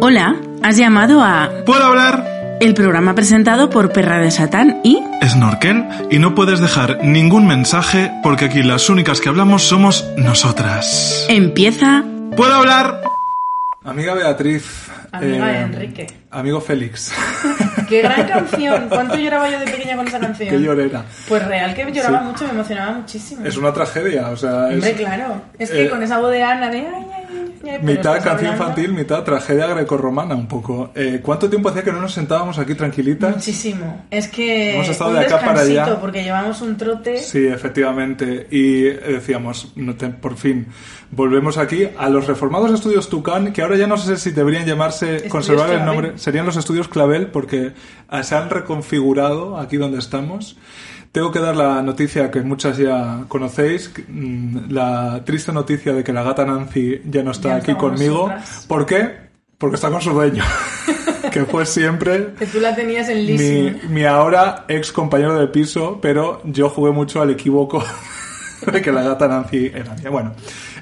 Hola, has llamado a ¿Puedo hablar? el programa presentado por Perra de Satán y Snorkel y no puedes dejar ningún mensaje porque aquí las únicas que hablamos somos nosotras. empieza ¿Puedo hablar? Amiga Beatriz. Amiga de eh, Enrique. Amigo Félix. ¡Qué gran canción! ¿Cuánto lloraba yo de pequeña con esa canción? Qué llorera. Pues real que lloraba Sí. mucho, me emocionaba muchísimo. Es una tragedia, o sea, es Hombre, claro. Es que eh, con esa voz de Ana de... Ay, ay, mitad canción hablando- infantil, mitad tragedia grecorromana un poco. Eh, ¿Cuánto tiempo hacía que no nos sentábamos aquí tranquilitas? Muchísimo. Es que Hemos estado un de acá para allá. porque llevamos un trote. Sí, efectivamente. Y decíamos, no te- por fin, volvemos aquí a los reformados estudios Tucán, que ahora ya no sé si deberían llamarse, Estudios conservar el nombre, serían los estudios Clavel, porque se han reconfigurado aquí donde estamos. Tengo que dar la noticia que muchas ya conocéis, mm, la triste noticia de que la gata Nancy ya no está Ya aquí conmigo. nosotras. ¿Por qué? Porque está con su dueño, que fue siempre Que tú la tenías en mi, mi ahora ex compañero de piso, pero yo jugué mucho al equívoco de que la gata Nancy era mía. Bueno,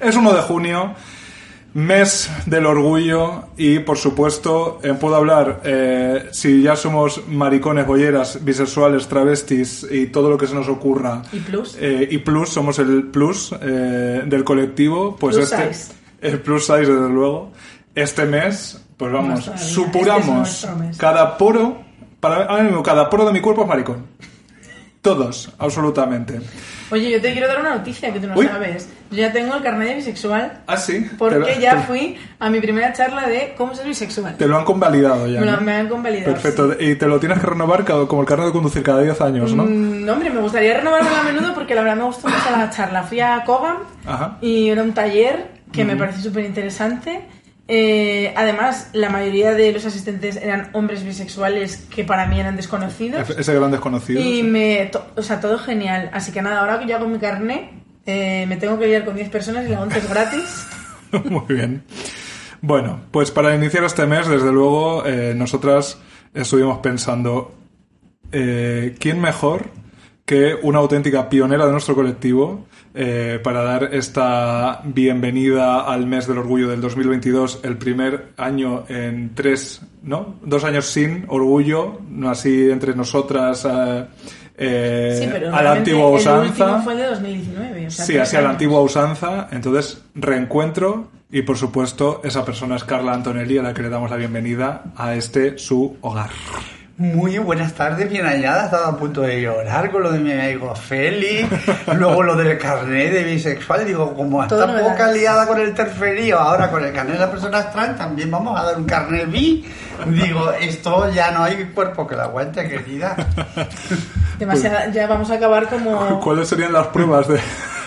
es 1 de junio, mes del orgullo y, por supuesto, eh, puedo hablar, eh, si ya somos maricones, bolleras, bisexuales, travestis y todo lo que se nos ocurra. Y plus. eh, y plus, somos el plus eh, del colectivo. Pues Plus este, size. El plus size, desde luego. Este mes, pues vamos, supuramos Este es cada poro, para ahora mismo, cada poro de mi cuerpo es maricón. Todos, absolutamente. Oye, yo te quiero dar una noticia que tú no Uy. sabes. Yo ya tengo el carnet de bisexual Ah, sí. porque Te- ya fui a mi primera charla de cómo ser bisexual. Te lo han convalidado ya. Me lo ¿no? me han convalidado. Perfecto. Y te lo tienes que renovar como el carnet de conducir cada 10 años, ¿no? Mm, No, hombre, me gustaría renovarlo a menudo porque la verdad me gustó mucho la charla. Fui a Kogan Ajá. y era un taller que me pareció súper interesante. Eh, además, la mayoría de los asistentes eran hombres bisexuales que para mí eran desconocidos. Ese gran desconocido. Y me... o sea, todo genial. Así que nada, ahora que yo hago mi carnet, eh, me tengo que liar con 10 personas y la 11 es gratis. Muy bien. Bueno, pues para iniciar este mes, desde luego, eh, nosotras estuvimos pensando, eh, ¿quién mejor que una auténtica pionera de nuestro colectivo eh, para dar esta bienvenida al mes del orgullo del 2022, el primer año en tres, ¿no? Dos años sin orgullo, no así entre nosotras eh, eh, Sí, pero a la antigua El usanza. último fue el de 2019. O sea, Sí, así a la antigua usanza. Entonces, reencuentro y, por supuesto, esa persona es Carla Antonelli, a la que le damos la bienvenida a este su hogar. Muy buenas tardes, bien hallada. Estaba a punto de llorar con lo de mi amigo Félix. Luego lo del carnet de bisexual. Digo, como Todo está novedades. poca liada con el terferío, ahora con el carnet de las personas trans, también vamos a dar un carnet bi. Digo, esto ya no hay cuerpo que lo aguante, querida. Demasiada- ya vamos a acabar como... ¿Cuáles serían las pruebas de,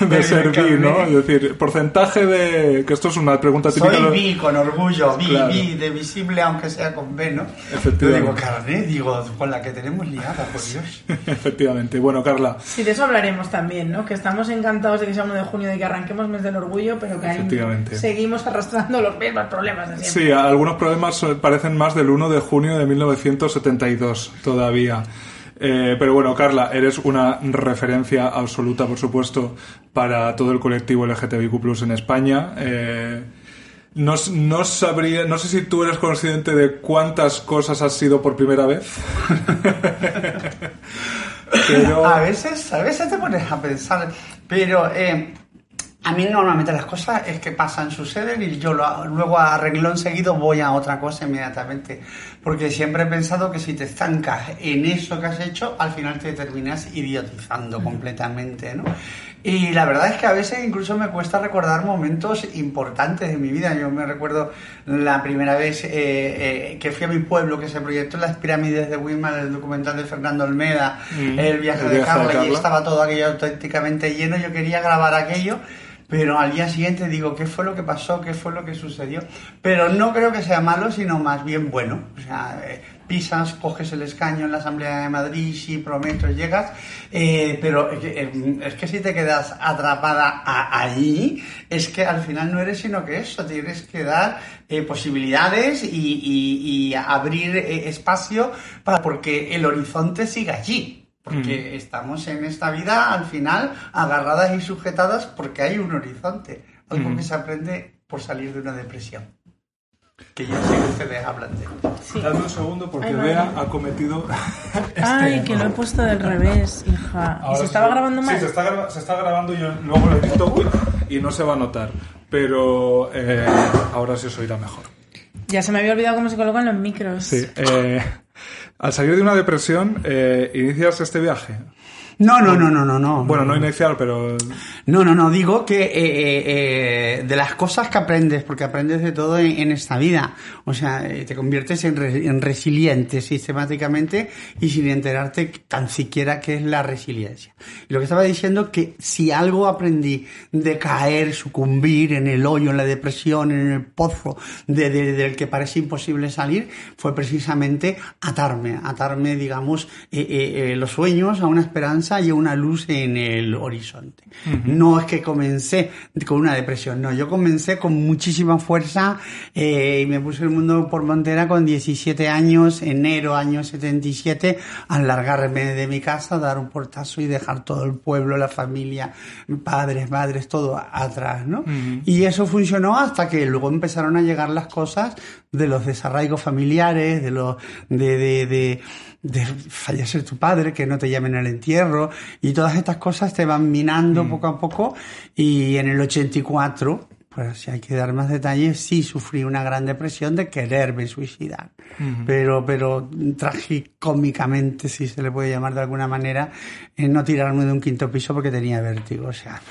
de ser carnet. no? Es decir, porcentaje de... que esto es una pregunta típica... Soy bi con orgullo, bi, Claro. bi, de visible aunque sea con B, ¿no? Yo Efectivamente. digo, carnet, digo, con la que tenemos liada, por Dios. Efectivamente. Bueno, Carla, Sí, de eso hablaremos también, ¿no? Que estamos encantados de que sea 1 de junio, de que arranquemos mes del orgullo, pero que ahí Efectivamente. seguimos arrastrando los mismos problemas de siempre. sí, algunos problemas eh, parecen más del 1 de junio de 1972 todavía. Eh, pero bueno, Carla, eres una referencia absoluta, por supuesto, para todo el colectivo LGTBIQ en España. Eh, no, no sabría, no sé si tú eres consciente de cuántas cosas has sido por primera vez. pero A veces, a veces te pones a pensar, pero eh, a mí normalmente las cosas es que pasan, suceden y yo lo- luego a renglón seguido voy a otra cosa inmediatamente. Porque siempre he pensado que si te estancas en eso que has hecho, al final te terminas idiotizando completamente, ¿no? Y la verdad es que a veces incluso me cuesta recordar momentos importantes de mi vida. Yo me recuerdo la primera vez eh, eh, que fui a mi pueblo, que se proyectó en las pirámides de Weimar, el documental de Fernando Olmeda, Mm, el viaje el de viaje de Carla, y Carla. estaba todo aquello auténticamente lleno. Yo quería grabar aquello, pero al día siguiente digo, ¿qué fue lo que pasó? ¿Qué fue lo que sucedió? Pero no creo que sea malo, sino más bien bueno. O sea, eh, pisas, coges el escaño en la Asamblea de Madrid, sí, prometo, llegas, eh, pero eh, es que si te quedas atrapada a- ahí, es que al final no eres sino que eso, tienes que dar posibilidades y, y- abrir espacio para porque el horizonte siga allí. Porque estamos en esta vida, al final, agarradas y sujetadas porque hay un horizonte. Algo Ujú. que se aprende por salir de una depresión. Que ya sé que ustedes hablan de. Sí. Dame un segundo porque Ay, Bea ha cometido. Ay, este que lo he puesto del revés, hija. ¿Y Ahora se sí. estaba grabando mal? Sí, se está, gra- se está grabando y yo luego lo edito y no se va a notar. Pero eh, ahora sí os oirá mejor. Ya se me había olvidado cómo se colocan los micros. Sí. eh, al salir de una depresión, eh, inicias este viaje. No, no, no, no, no, no. Bueno, no iniciar, pero. No, no, no, digo que eh, eh, eh, de las cosas que aprendes, porque aprendes de todo en, en esta vida, o sea, eh, te conviertes en, re- en resiliente sistemáticamente y sin enterarte tan siquiera qué es la resiliencia. Y lo que estaba diciendo que si algo aprendí de caer, sucumbir en el hoyo, en la depresión, en el pozo de, de- del que parece imposible salir, fue precisamente atarme, atarme, digamos, eh, eh, los sueños a una esperanza y a una luz en el horizonte. No es que comencé con una depresión, no, yo comencé con muchísima fuerza eh, y me puse el mundo por montera con 17 años, enero año 77, al largarme de mi casa, dar un portazo y dejar todo el pueblo, la familia, padres, madres, todo atrás, ¿no? Y eso funcionó hasta que luego empezaron a llegar las cosas de los desarraigos familiares, de los, de, de, de, de fallecer tu padre, que no te llamen al entierro, y todas estas cosas te van minando poco a poco, y en el 84, pues si hay que dar más detalles, sí sufrí una gran depresión de quererme suicidar. Pero, pero tragicómicamente, si se le puede llamar de alguna manera, en no tirarme de un quinto piso porque tenía vértigo. O sea,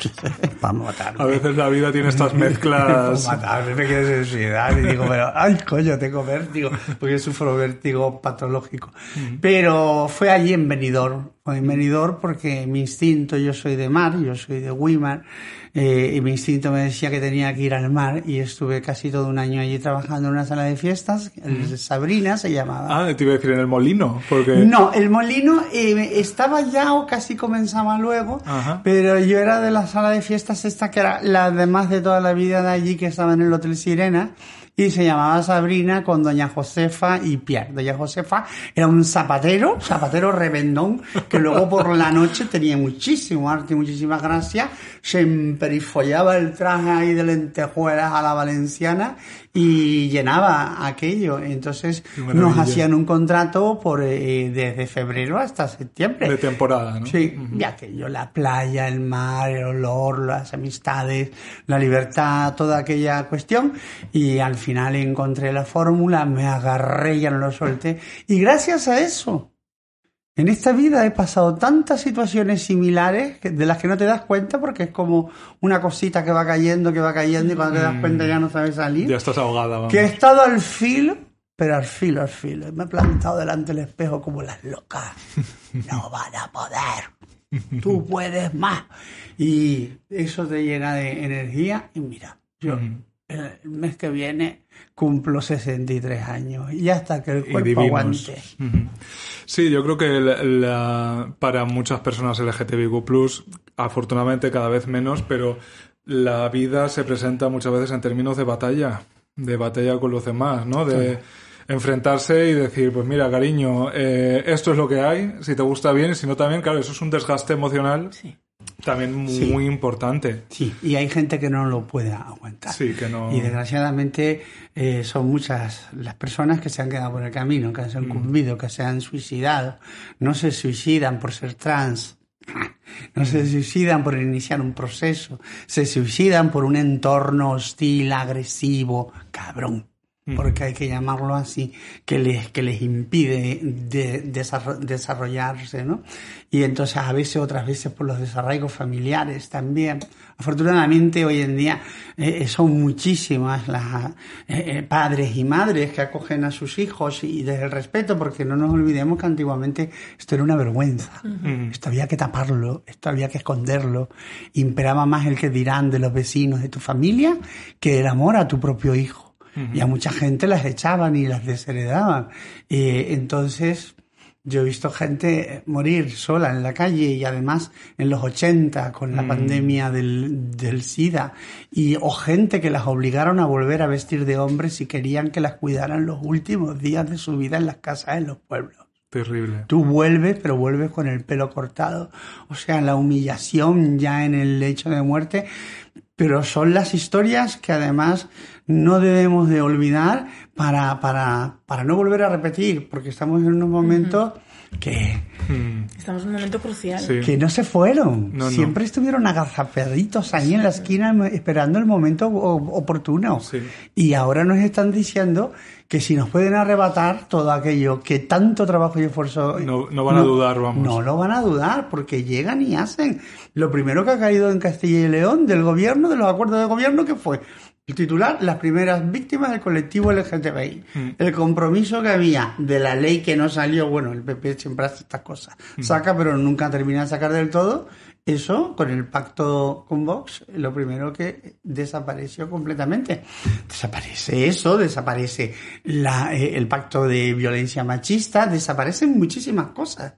para matarme. A veces la vida tiene estas mezclas. Para matarme, me quiero suicidar. Y digo, pero, ay, coño, tengo vértigo. Porque sufro vértigo patológico. Pero fue allí en Benidorm. En Benidorm porque mi instinto, yo soy de mar, yo soy de Weimar, eh, y mi instinto me decía que tenía que ir al mar y estuve casi todo un año allí trabajando en una sala de fiestas, el Sabrina se llamaba. Ah, te iba a decir en el molino, porque. No, el molino eh, estaba ya o casi comenzaba luego, Ajá. pero yo era de la sala de fiestas esta que era la de más de toda la vida de allí que estaba en el Hotel Sirena y se llamaba Sabrina con doña Josefa y Pierre. Doña Josefa era un zapatero, zapatero revendón, que luego por la noche tenía muchísimo arte y muchísima gracia, se emperifollaba el traje ahí de lentejuelas a la valenciana y llenaba aquello. Entonces nos hacían un contrato por eh, desde febrero hasta septiembre. De temporada, ¿no? Sí, ya que yo la playa, el mar, el olor, las amistades, la libertad, toda aquella cuestión. Y al final encontré la fórmula, me agarré, ya no lo solté. Y gracias a eso, en esta vida he pasado tantas situaciones similares que- de las que no te das cuenta porque es como una cosita que va cayendo, que va cayendo y cuando te das cuenta ya no sabes salir Ya estás ahogada, vamos. que he estado al filo, pero al filo, al filo. Me he plantado delante del espejo como las locas. No van a poder. Tú puedes más. Y eso te llena de energía. Y mira, yo el mes que viene cumplo 63 años. Y hasta que el cuerpo aguante. Sí, yo creo que la- la- para muchas personas LGTBIQ+, afortunadamente cada vez menos, pero la vida se presenta muchas veces en términos de batalla, de batalla con los demás, ¿no? De enfrentarse y decir, pues mira, cariño, eh, esto es lo que hay, si te gusta bien y si no también, claro, eso es un desgaste emocional Sí. También muy, Sí. importante. Sí, y hay gente que no lo puede aguantar. Sí, que no... Y desgraciadamente eh, son muchas las personas que se han quedado por el camino, que se han sucumbido, que se han suicidado. No se suicidan por ser trans. No se suicidan por iniciar un proceso. Se suicidan por un entorno hostil, agresivo, cabrón. Porque hay que llamarlo así, que les, que les impide de- desarro- desarrollarse, ¿no? Y entonces a veces, otras veces por los desarraigos familiares también. Afortunadamente hoy en día eh, son muchísimas las eh, eh, padres y madres que acogen a sus hijos y desde el respeto, porque no nos olvidemos que antiguamente esto era una vergüenza. Esto había que taparlo, esto había que esconderlo. Imperaba más el que dirán de los vecinos de tu familia que el amor a tu propio hijo. Y a mucha gente las echaban y las desheredaban. Eh, entonces, yo he visto gente morir sola en la calle y además en los 80 con la pandemia del, del SIDA y o gente que las obligaron a volver a vestir de hombres y querían que las cuidaran los últimos días de su vida en las casas en los pueblos. Terrible. Tú vuelves, pero vuelves con el pelo cortado. O sea, la humillación ya en el lecho de muerte. Pero son las historias que además no debemos de olvidar para, para, para no volver a repetir, porque estamos en unos momentos que, Mm, Estamos en un momento crucial. sí. que no se fueron. No, no. Siempre estuvieron agazapaditos ahí en la esquina esperando el momento o- oportuno. Sí. Y ahora nos están diciendo que si nos pueden arrebatar todo aquello que tanto trabajo y esfuerzo... No- no van a dudar, vamos. No lo van a dudar porque llegan y hacen. Lo primero que ha caído en Castilla y León del gobierno, de los acuerdos de gobierno, que fue el titular, las primeras víctimas del colectivo LGTBI. Mm. El compromiso que había de la ley que no salió, bueno, el PP siempre hace estas cosas, Mm. saca pero nunca termina de sacar del todo. Eso, con el pacto con Vox, lo primero que desapareció completamente. Desaparece eso, desaparece la, eh, el pacto de violencia machista, desaparecen muchísimas cosas.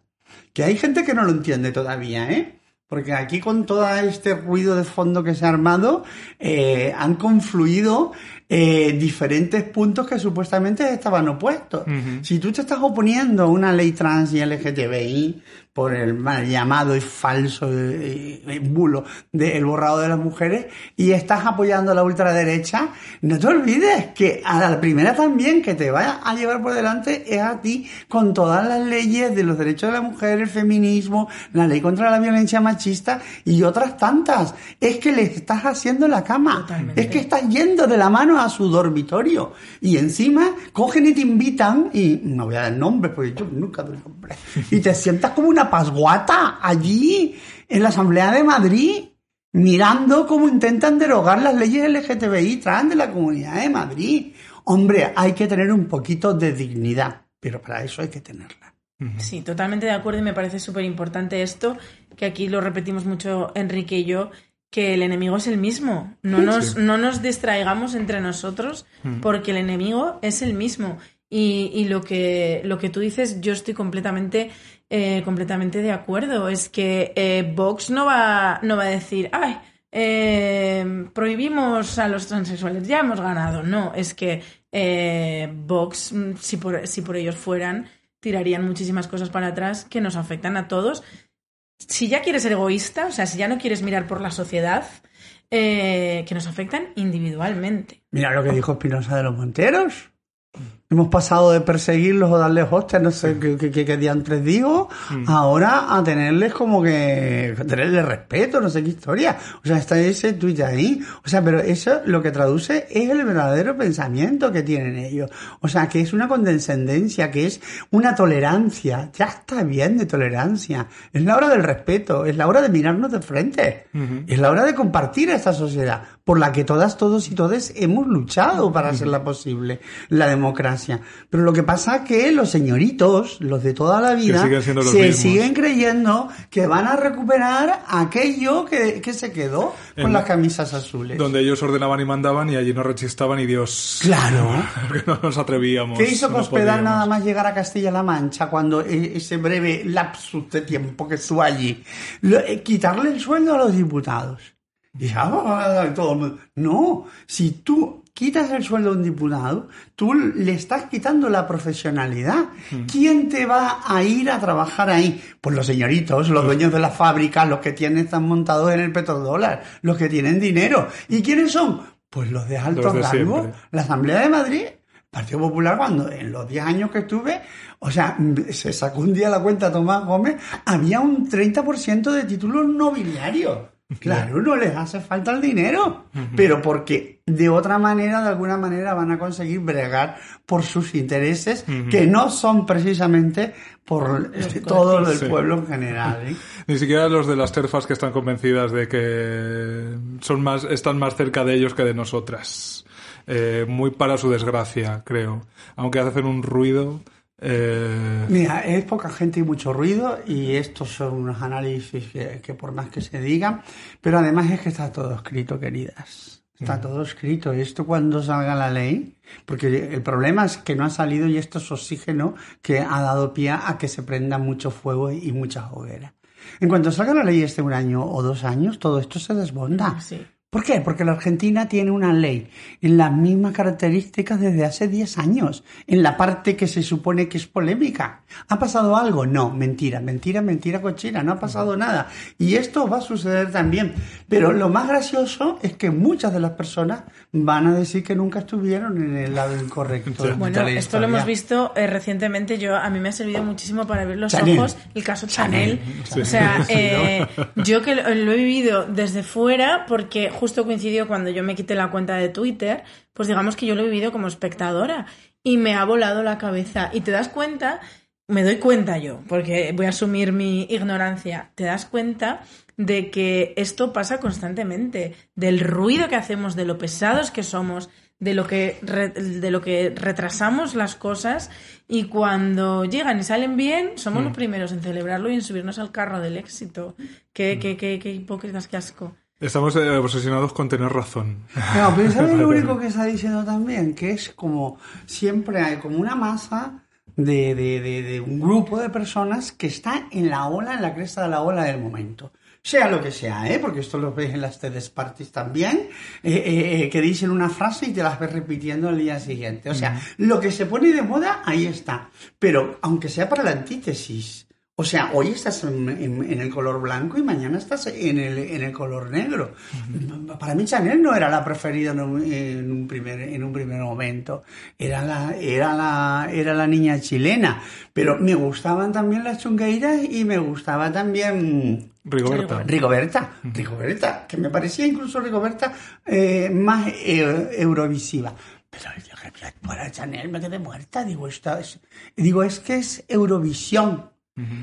Que hay gente que no lo entiende todavía, ¿eh? Porque aquí con todo este ruido de fondo que se ha armado, eh, han confluido eh, diferentes puntos que supuestamente estaban opuestos. Si tú te estás oponiendo a una ley trans y LGTBI por el mal llamado y falso eh, eh, bulo del borrado de las mujeres y estás apoyando a la ultraderecha, no te olvides que a la primera también que te vaya a llevar por delante es a ti con todas las leyes de los derechos de la mujer, el feminismo, la ley contra la violencia machista y otras tantas. Es que le estás haciendo la cama. Totalmente. Es que estás yendo de la mano a su dormitorio. Y encima cogen y te invitan, y no voy a dar nombres porque yo nunca doy nombres, y te sientas como una pasguata allí en la Asamblea de Madrid, mirando cómo intentan derogar las leyes LGTBI trans de la Comunidad de Madrid. Hombre, hay que tener un poquito de dignidad, pero para eso hay que tenerla. Sí, totalmente de acuerdo y me parece súper importante esto, que aquí lo repetimos mucho Enrique y yo, que el enemigo es el mismo. No nos, no nos distraigamos entre nosotros porque el enemigo es el mismo. Y, y lo, que, lo que tú dices, yo estoy completamente, eh, completamente de acuerdo. Es que eh, Vox no va, no va a decir, ay, eh, prohibimos a los transexuales, ya hemos ganado. No, es que eh, Vox, mm, si por, si por ellos fueran, tirarían muchísimas cosas para atrás que nos afectan a todos. Si ya quieres ser egoísta, o sea, si ya no quieres mirar por la sociedad, que nos afectan individualmente. Mira lo que dijo Espinosa de los Monteros. Hemos pasado de perseguirlos o darles hostias, no sé qué, qué, qué, qué diantres digo, ahora a tenerles como que, a tenerles respeto, no sé qué historia. O sea, está ese tuit ahí. O sea, pero eso lo que traduce es el verdadero pensamiento que tienen ellos. O sea, que es una condescendencia, que es una tolerancia. Ya está bien de tolerancia. Es la hora del respeto, es la hora de mirarnos de frente. Es la hora de compartir esta sociedad por la que todas, todos y todes hemos luchado para hacerla posible, la democracia. Pero lo que pasa es que los señoritos, los de toda la vida, siguen se mismos. siguen creyendo que van a recuperar aquello que, que se quedó con En- las camisas azules. Donde ellos ordenaban y mandaban y allí nos rechistaban y Dios. Claro. Porque no nos atrevíamos. ¿Qué hizo no Cospedal nada más llegar a Castilla-La Mancha cuando eh, ese breve lapsus de tiempo que estuvo allí? Eh, quitarle el sueldo a los diputados. Y ah, todo el mundo. No, si tú quitas el sueldo a un diputado, tú le estás quitando la profesionalidad. ¿Quién te va a ir a trabajar ahí? Pues los señoritos, los dueños de la fábrica, los que tienen, están montados en el petrodólar, los que tienen dinero. ¿Y quiénes son? Pues los de alto Los de rango. siempre. La Asamblea de Madrid, Partido Popular, cuando en los 10 años que estuve, o sea, mm, se sacó un día la cuenta Tomás Gómez, había un 30% de títulos nobiliarios. Claro, no les hace falta el dinero, pero porque de otra manera, de alguna manera, van a conseguir bregar por sus intereses, que no son precisamente por este, todo el Sí. pueblo en general. ¿eh? Ni siquiera los de las terfas que están convencidas de que son más, están más cerca de ellos que de nosotras. Eh, muy para su desgracia, creo. Aunque hacen un ruido. Eh, Mira, es poca gente y mucho ruido y estos son unos análisis que, que por más que se digan, pero además es que está todo escrito, queridas. Está todo escrito. Esto cuando salga la ley, porque el problema es que no ha salido y esto es oxígeno que ha dado pie a que se prenda mucho fuego y mucha hoguera. En cuanto salga la ley este un año o dos años, todo esto se desbonda. Sí. ¿Por qué? Porque la Argentina tiene una ley en las mismas características desde hace 10 años, en la parte que se supone que es polémica. ¿Ha pasado algo? No, mentira, mentira, mentira cochina, no ha pasado nada. Y esto va a suceder también. Pero lo más gracioso es que muchas de las personas van a decir que nunca estuvieron en el lado incorrecto. Bueno, esto lo hemos visto eh, recientemente. Yo a mí me ha servido muchísimo para ver los Chanel. ojos el caso Chanel. Chanel. O sea, Sí. eh, yo que lo, lo he vivido desde fuera porque justo coincidió cuando yo me quité la cuenta de Twitter, pues digamos que yo lo he vivido como espectadora y me ha volado la cabeza y te das cuenta, me doy cuenta yo, porque voy a asumir mi ignorancia, te das cuenta de que esto pasa constantemente, del ruido que hacemos, de lo pesados que somos, de lo que re- de lo que retrasamos las cosas y cuando llegan y salen bien somos los primeros en celebrarlo y en subirnos al carro del éxito. Qué, qué, qué, qué hipócritas, qué asco. Estamos eh, obsesionados con tener razón. No, pero ¿sabes lo único que está diciendo también? Que es como siempre hay como una masa de, de, de, de un grupo de personas que está en la ola, en la cresta de la ola del momento. Sea lo que sea, ¿eh? porque esto lo ves en las TED Parties también, eh, eh, eh, que dicen una frase y te las ves repitiendo al día siguiente. O sea, lo que se pone de moda, ahí está. Pero aunque sea para la antítesis, o sea, hoy estás en, en- en el color blanco y mañana estás en el, en el color negro. Para mí Chanel no era la preferida en un, en un primer, en un primer momento. Era la, era, la, era la niña chilena. Pero me gustaban también las chungueiras y me gustaba también Rigoberta. Rigoberta. Rigoberta, que me parecía incluso Rigoberta eh, más eh, eurovisiva. Pero yo que para Chanel me quedé muerta. Digo, esta es, digo, es que es Eurovisión.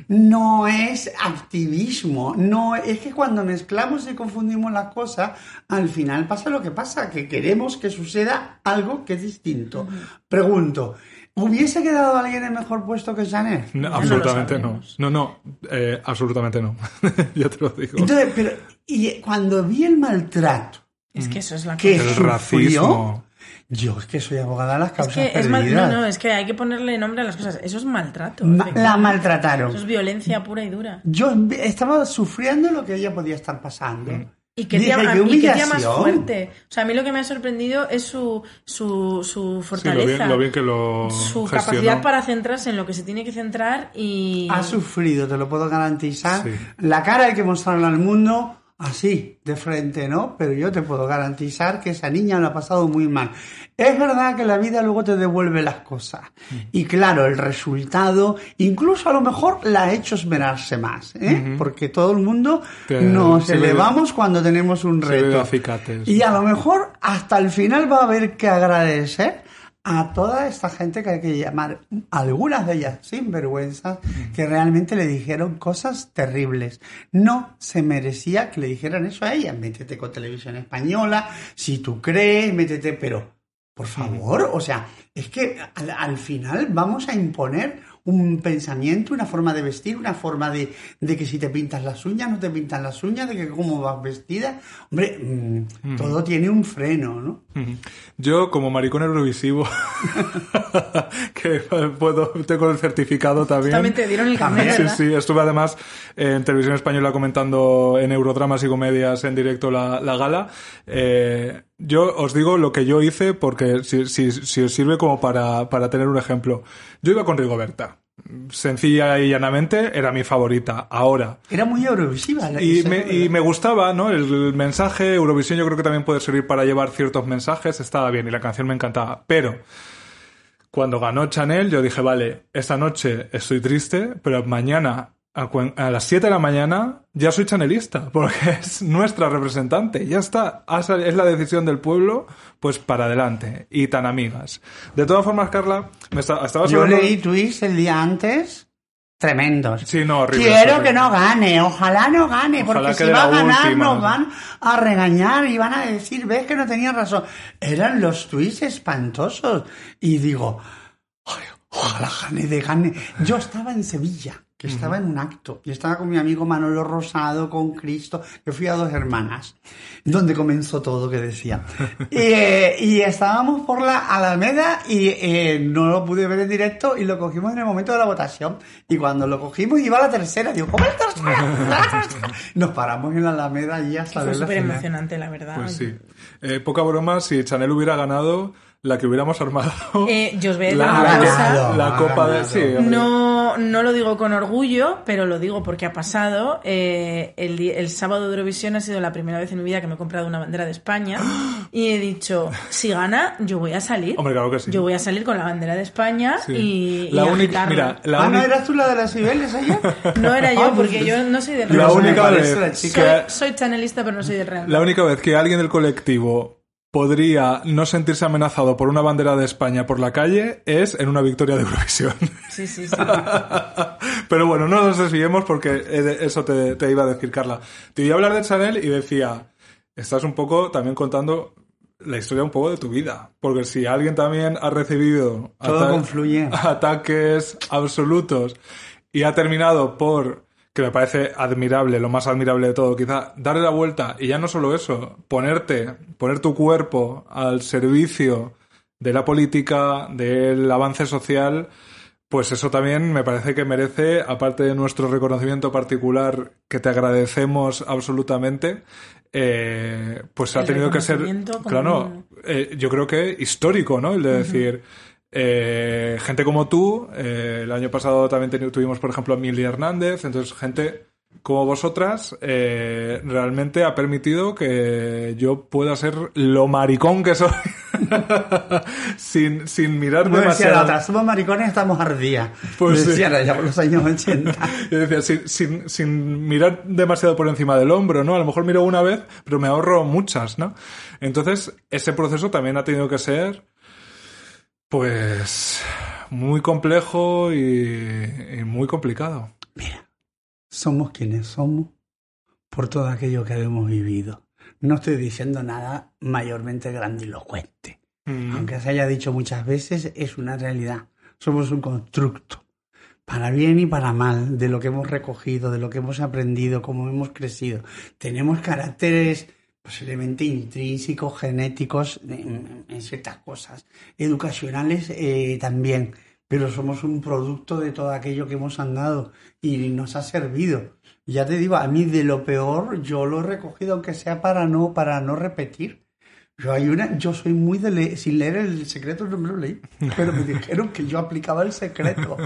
No es activismo, no es que cuando mezclamos y confundimos las cosas, al final pasa lo que pasa, que queremos que suceda algo que es distinto. Pregunto, ¿hubiese quedado alguien en mejor puesto que Chanel? No, absolutamente no. No, no, eh, absolutamente no. ya te lo digo. Entonces, pero y cuando vi el maltrato Es que eso es la que cosa. El sufrió, racismo. Yo es que soy abogada de las Es causas que es mal- no, no, es que hay que ponerle nombre a las cosas. Eso es maltrato. Ma- la maltrataron. Eso es violencia pura y dura. Yo estaba sufriendo lo que ella podía estar pasando. ¿Y qué, Dije, tía, qué y qué tía más fuerte? O sea, a mí lo que me ha sorprendido es su, su, su Sí, lo fortaleza. bien, lo bien que lo su gestionó. capacidad para centrarse en lo que se tiene que centrar y... Ha sufrido, te lo puedo garantizar. Sí. La cara hay que mostrarla al mundo así, de frente, ¿no? Pero yo te puedo garantizar que esa niña lo ha pasado muy mal. Es verdad que la vida luego te devuelve las cosas. Mm. Y claro, el resultado, incluso a lo mejor la ha hecho esmerarse más, ¿eh? Porque todo el mundo Te- nos elevamos cuando tenemos un reto. acicates. Y a lo mejor hasta el final va a haber que agradecer a toda esta gente que hay que llamar, algunas de ellas sinvergüenzas, que realmente le dijeron cosas terribles. No se merecía que le dijeran eso a ella. Métete con televisión española, si tú crees, métete, pero por favor, o sea, es que al, al final vamos a imponer un pensamiento, una forma de vestir, una forma de, de que si te pintas las uñas, no te pintas las uñas, de que cómo vas vestida. Hombre, mm, todo tiene un freno, ¿no? Yo, como maricón eurovisivo, que puedo, tengo el certificado también. También te dieron el carnet, Sí, ¿verdad? sí, estuve además en televisión española comentando en Eurodramas y Comedias en directo la, la gala. Eh, yo os digo lo que yo hice porque si, si, si os sirve como para, para tener un ejemplo. Yo iba con Rigoberta. Sencilla y llanamente era mi favorita. Ahora, Era muy eurovisiva. la- y me, y me gustaba, ¿no? El mensaje, Eurovisión yo creo que también puede servir para llevar ciertos mensajes, estaba bien y la canción me encantaba. Pero cuando ganó Chanel yo dije, vale, esta noche estoy triste, pero mañana a, las 7 de la mañana ya soy chanelista, porque es nuestra representante, ya está, es la decisión del pueblo, pues para adelante, y tan amigas. De todas formas, Carla, me esta- estabas Yo hablando- leí tweets el día antes tremendos. Sí, no, horrible, Quiero horrible. que no gane, ojalá no gane, Ojalá porque si va a ganar última. nos van a regañar y van a decir, ves que no tenía razón. Eran los tweets espantosos. Y digo, "Ay, ojalá gane de gane. Yo estaba en Sevilla, que estaba en un acto. Y estaba con mi amigo Manolo Rosado, con Cristo, que fui a dos hermanas, donde comenzó todo, que decía. y, eh, y estábamos por la Alameda y eh, no lo pude ver en directo y lo cogimos en el momento de la votación. Y cuando lo cogimos iba a la tercera. Digo, ¿cómo es la tercera? Nos paramos en la Alameda y hasta Fue la súper emocionante, la verdad. Pues sí. Eh, poca broma, si Chanel hubiera ganado, la que hubiéramos armado. Eh, yo os voy a decir la, la- la copa de. Sí, hombre. No, no lo digo con orgullo, pero lo digo porque ha pasado. Eh, el, sábado de Eurovisión ha sido la primera vez en mi vida que me he comprado una bandera de España y he dicho, si gana, yo voy a salir. Hombre, claro que sí. Yo voy a salir con la bandera de España Sí. y, la y única. Mira, la ah, ¿no única. eras tú la de las Cibeles ayer? No era Ah, yo, pues porque yo no soy de La Real. única vez la soy, chanelista, pero no soy de Real. La única vez que alguien del colectivo podría no sentirse amenazado por una bandera de España por la calle es en una victoria de Eurovisión. Sí, sí, sí. Pero bueno, no nos desviemos porque eso te, te iba a decir, Carla. Te iba a hablar de Chanel y decía, estás un poco también contando la historia un poco de tu vida. Porque si alguien también ha recibido Todo ata- confluye. ataques absolutos y ha terminado por, que me parece admirable, lo más admirable de todo, quizá darle la vuelta y ya no solo eso, ponerte, poner tu cuerpo al servicio de la política, del avance social, pues eso también me parece que merece, aparte de nuestro reconocimiento particular, que te agradecemos absolutamente, eh, pues ha tenido que ser, claro, eh, yo creo que histórico, ¿no? El de decir, eh, gente como tú, eh, el año pasado también tuvimos, por ejemplo, a Mili Hernández, entonces gente como vosotras eh, realmente ha permitido que yo pueda ser lo maricón que soy sin, sin mirar Como decía la demasiado. otra, somos maricones, estamos ardías. Pues sí. decía ya por los años 80. Yo decía, sin, sin, sin mirar demasiado por encima del hombro, ¿no? A lo mejor miro una vez, pero me ahorro muchas, ¿no? Entonces, ese proceso también ha tenido que ser, pues, muy complejo y, y muy complicado. somos quienes somos por todo aquello que hemos vivido. No estoy diciendo nada mayormente grandilocuente. Mm. Aunque se haya dicho muchas veces, es una realidad. Somos un constructo, para bien y para mal, de lo que hemos recogido, de lo que hemos aprendido, cómo hemos crecido. Tenemos caracteres posiblemente intrínsecos, genéticos, en, ciertas cosas, educacionales eh, también, pero somos un producto de todo aquello que hemos andado y nos ha servido. Ya te digo, a mí de lo peor yo lo he recogido, aunque sea para no, para no repetir. Yo hay una, yo soy muy de leer, sin leer el secreto no me lo leí, pero me dijeron que yo aplicaba el secreto.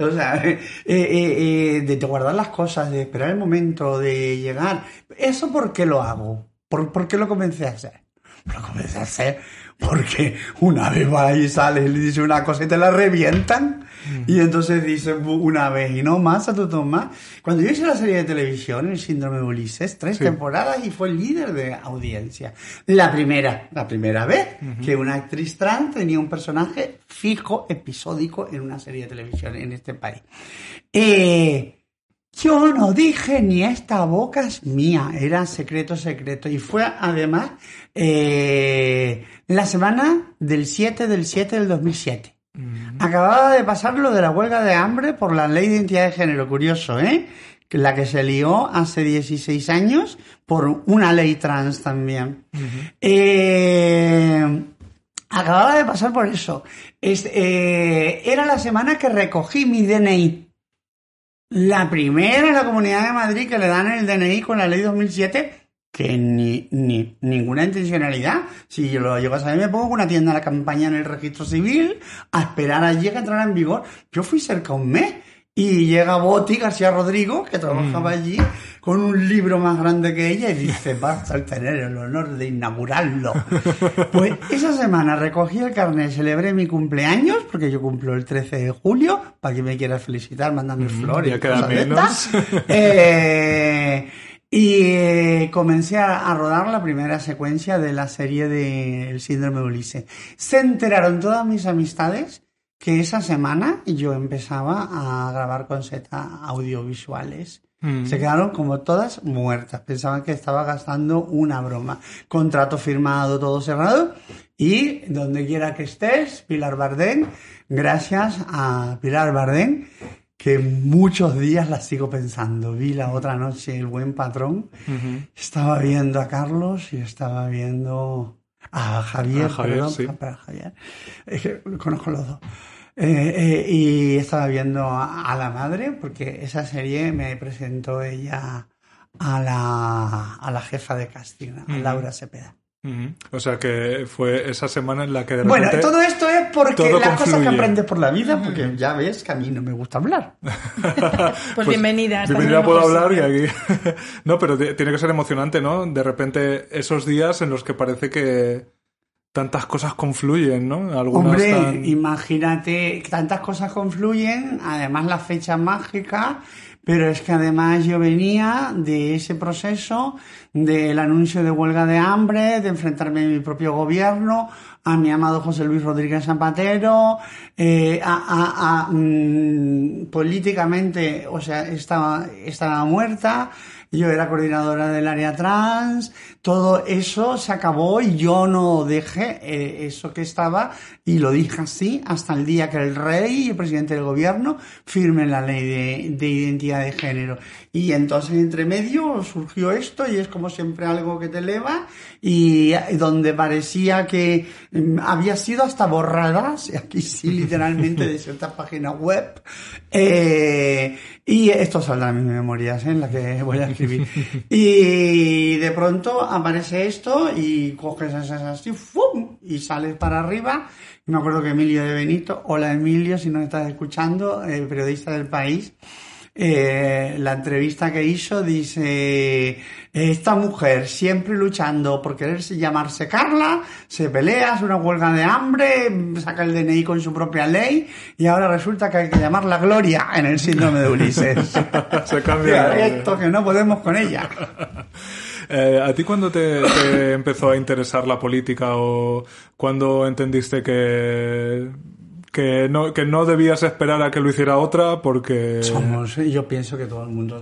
O sea, eh, eh, de guardar las cosas, de esperar el momento, de llegar. ¿Eso por qué lo hago? ¿Por, por qué lo comencé a hacer? Lo comencé a hacer porque una vez va y sale y le dice una cosa y te la revientan. Y entonces dice una vez y no más a tu toma. Cuando yo hice la serie de televisión, El Síndrome de Ulises, tres Sí. temporadas y fue el líder de audiencia. La primera, la primera vez que una actriz trans tenía un personaje fijo, episódico en una serie de televisión en este país. Eh, yo no dije ni esta boca es mía, era secreto, secreto. Y fue además eh, la semana del 7 del 7 del 2007. Acababa de pasar lo de la huelga de hambre por la ley de identidad de género, curioso, ¿eh? La que se lió hace 16 años por una ley trans también. Eh, acababa de pasar por eso. Es- eh, era la semana que recogí mi DNI. La primera en la Comunidad de Madrid que le dan el DNI con la ley 2007, que ni, ni ninguna intencionalidad. Si yo lo llego a saber, me pongo con una tienda a la campaña en el registro civil a esperar allí a que entrara en vigor. Yo fui cerca un mes y llega Boti García Rodrigo, que trabajaba allí, con un libro más grande que ella y dice, basta el tener el honor de inaugurarlo. Pues esa semana recogí el carnet, celebré mi cumpleaños, porque yo cumplo el 13 de julio, para que me quieras felicitar, mandando flores. ya y queda menos. Eh, y eh, comencé a, a rodar la primera secuencia de la serie de El síndrome de Ulises. Se enteraron todas mis amistades que esa semana yo empezaba a grabar con Z audiovisuales. Mm. Se quedaron como todas muertas. Pensaban que estaba gastando una broma. Contrato firmado, todo cerrado. Y donde quiera que estés, Pilar Bardén, gracias a Pilar Bardén, que muchos días la sigo pensando. Vi la otra noche El Buen Patrón, estaba viendo a Carlos y estaba viendo a Javier, A Javier, perdón, sí. a Javier. Es que conozco los dos. Eh, eh, y estaba viendo a, a la madre, porque esa serie me presentó ella a la, a la jefa de casting, a. Laura Cepeda. Ujú. O sea que fue esa semana en la que de repente... Bueno, todo esto es porque las cosas que aprendes por la vida, porque ya ves que a mí no me gusta hablar. Pues, bienvenida. en Bienvenida el puedo hablar y aquí... no, pero tiene que ser emocionante, ¿no? De repente esos días en los que parece que tantas cosas confluyen, ¿no? Algunas Hombre, tan- imagínate, tantas cosas confluyen, además la fecha mágica, pero es que además yo venía de ese proceso del anuncio de huelga de hambre, de enfrentarme a mi propio gobierno, a mi amado José Luis Rodríguez Zapatero, eh, a, a- a, mm, políticamente, o sea, estaba, estaba muerta, yo era coordinadora del área trans, todo eso se acabó y yo no dejé eh, eso que estaba y lo dije así hasta el día que el rey y el presidente del gobierno firmen la ley de, de identidad de género. Y entonces entre medio surgió esto y es como siempre algo que te eleva y donde parecía que mm, había sido hasta borradas, y aquí sí literalmente de ciertas páginas web, eh, y esto saldrá en mis memorias ¿eh? en la que voy a escribir. Y de pronto aparece esto y coges esas así, ¡fum! y sales para arriba. Y me acuerdo que Emilio de Benito, hola Emilio, si nos estás escuchando, eh, periodista del país, eh, la entrevista que hizo dice, esta mujer siempre luchando por quererse llamarse Carla, se pelea, hace una huelga de hambre, saca el DNI con su propia ley y ahora resulta que hay que llamarla Gloria en el síndrome de Ulises. Se cambia. Esto que no podemos con ella. Eh, ¿A ti cuándo te, empezó a interesar la política o cuándo entendiste que, que, no, que no debías esperar a que lo hiciera otra porque... Somos, yo pienso que todo el mundo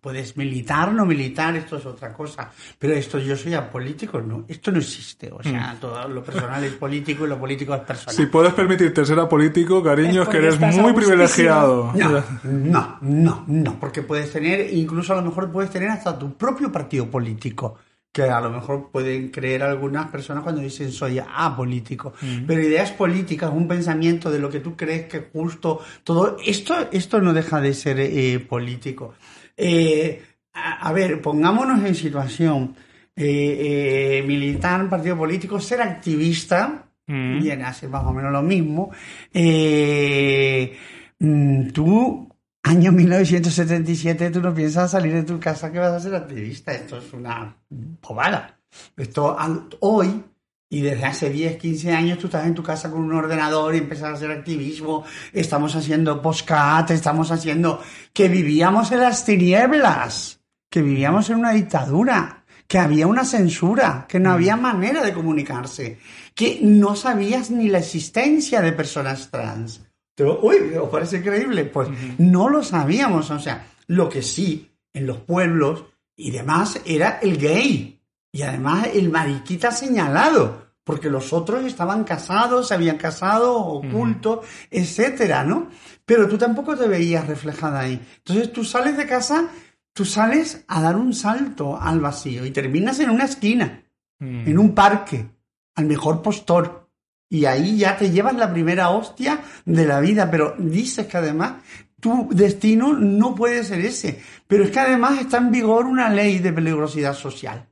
puedes militar, no militar, esto es otra cosa. Pero esto yo soy apolítico, no, esto no existe. O sea, todo lo personal es político y lo político es personal. Si puedes permitirte ser apolítico, cariño, Es es que eres muy privilegiado. No, no, no, no, porque puedes tener, incluso a lo mejor puedes tener hasta tu propio partido político, que a lo mejor pueden creer algunas personas cuando dicen soy apolítico. Pero ideas políticas, un pensamiento de lo que tú crees que es justo, todo esto, esto no deja de ser eh, político. Eh, a, a ver, pongámonos en situación. eh, eh, militar, partido político, ser activista, Mm. viene a ser más o menos lo mismo. Eh, mm, tú, año 1977, tú no piensas salir de tu casa que vas a ser activista. Esto es una bobada. Esto hoy y desde hace 10, 15 años tú estás en tu casa con un ordenador y empiezas a hacer activismo. Estamos haciendo postcat, estamos haciendo que vivíamos en las tinieblas, que vivíamos en una dictadura, que había una censura, que no había manera de comunicarse, que no sabías ni la existencia de personas trans. Pero, uy, ¿os parece increíble? Pues no lo sabíamos. O sea, lo que sí, en los pueblos y demás, era el gay. Y además el mariquita señalado, porque los otros estaban casados, se habían casado, ocultos, etcétera, ¿no? Pero tú tampoco te veías reflejada ahí. Entonces tú sales de casa, tú sales a dar un salto al vacío y terminas en una esquina, Mm. en un parque, al mejor postor. Y ahí ya te llevas la primera hostia de la vida, pero dices que además tu destino no puede ser ese. Pero es que además está en vigor una ley de peligrosidad social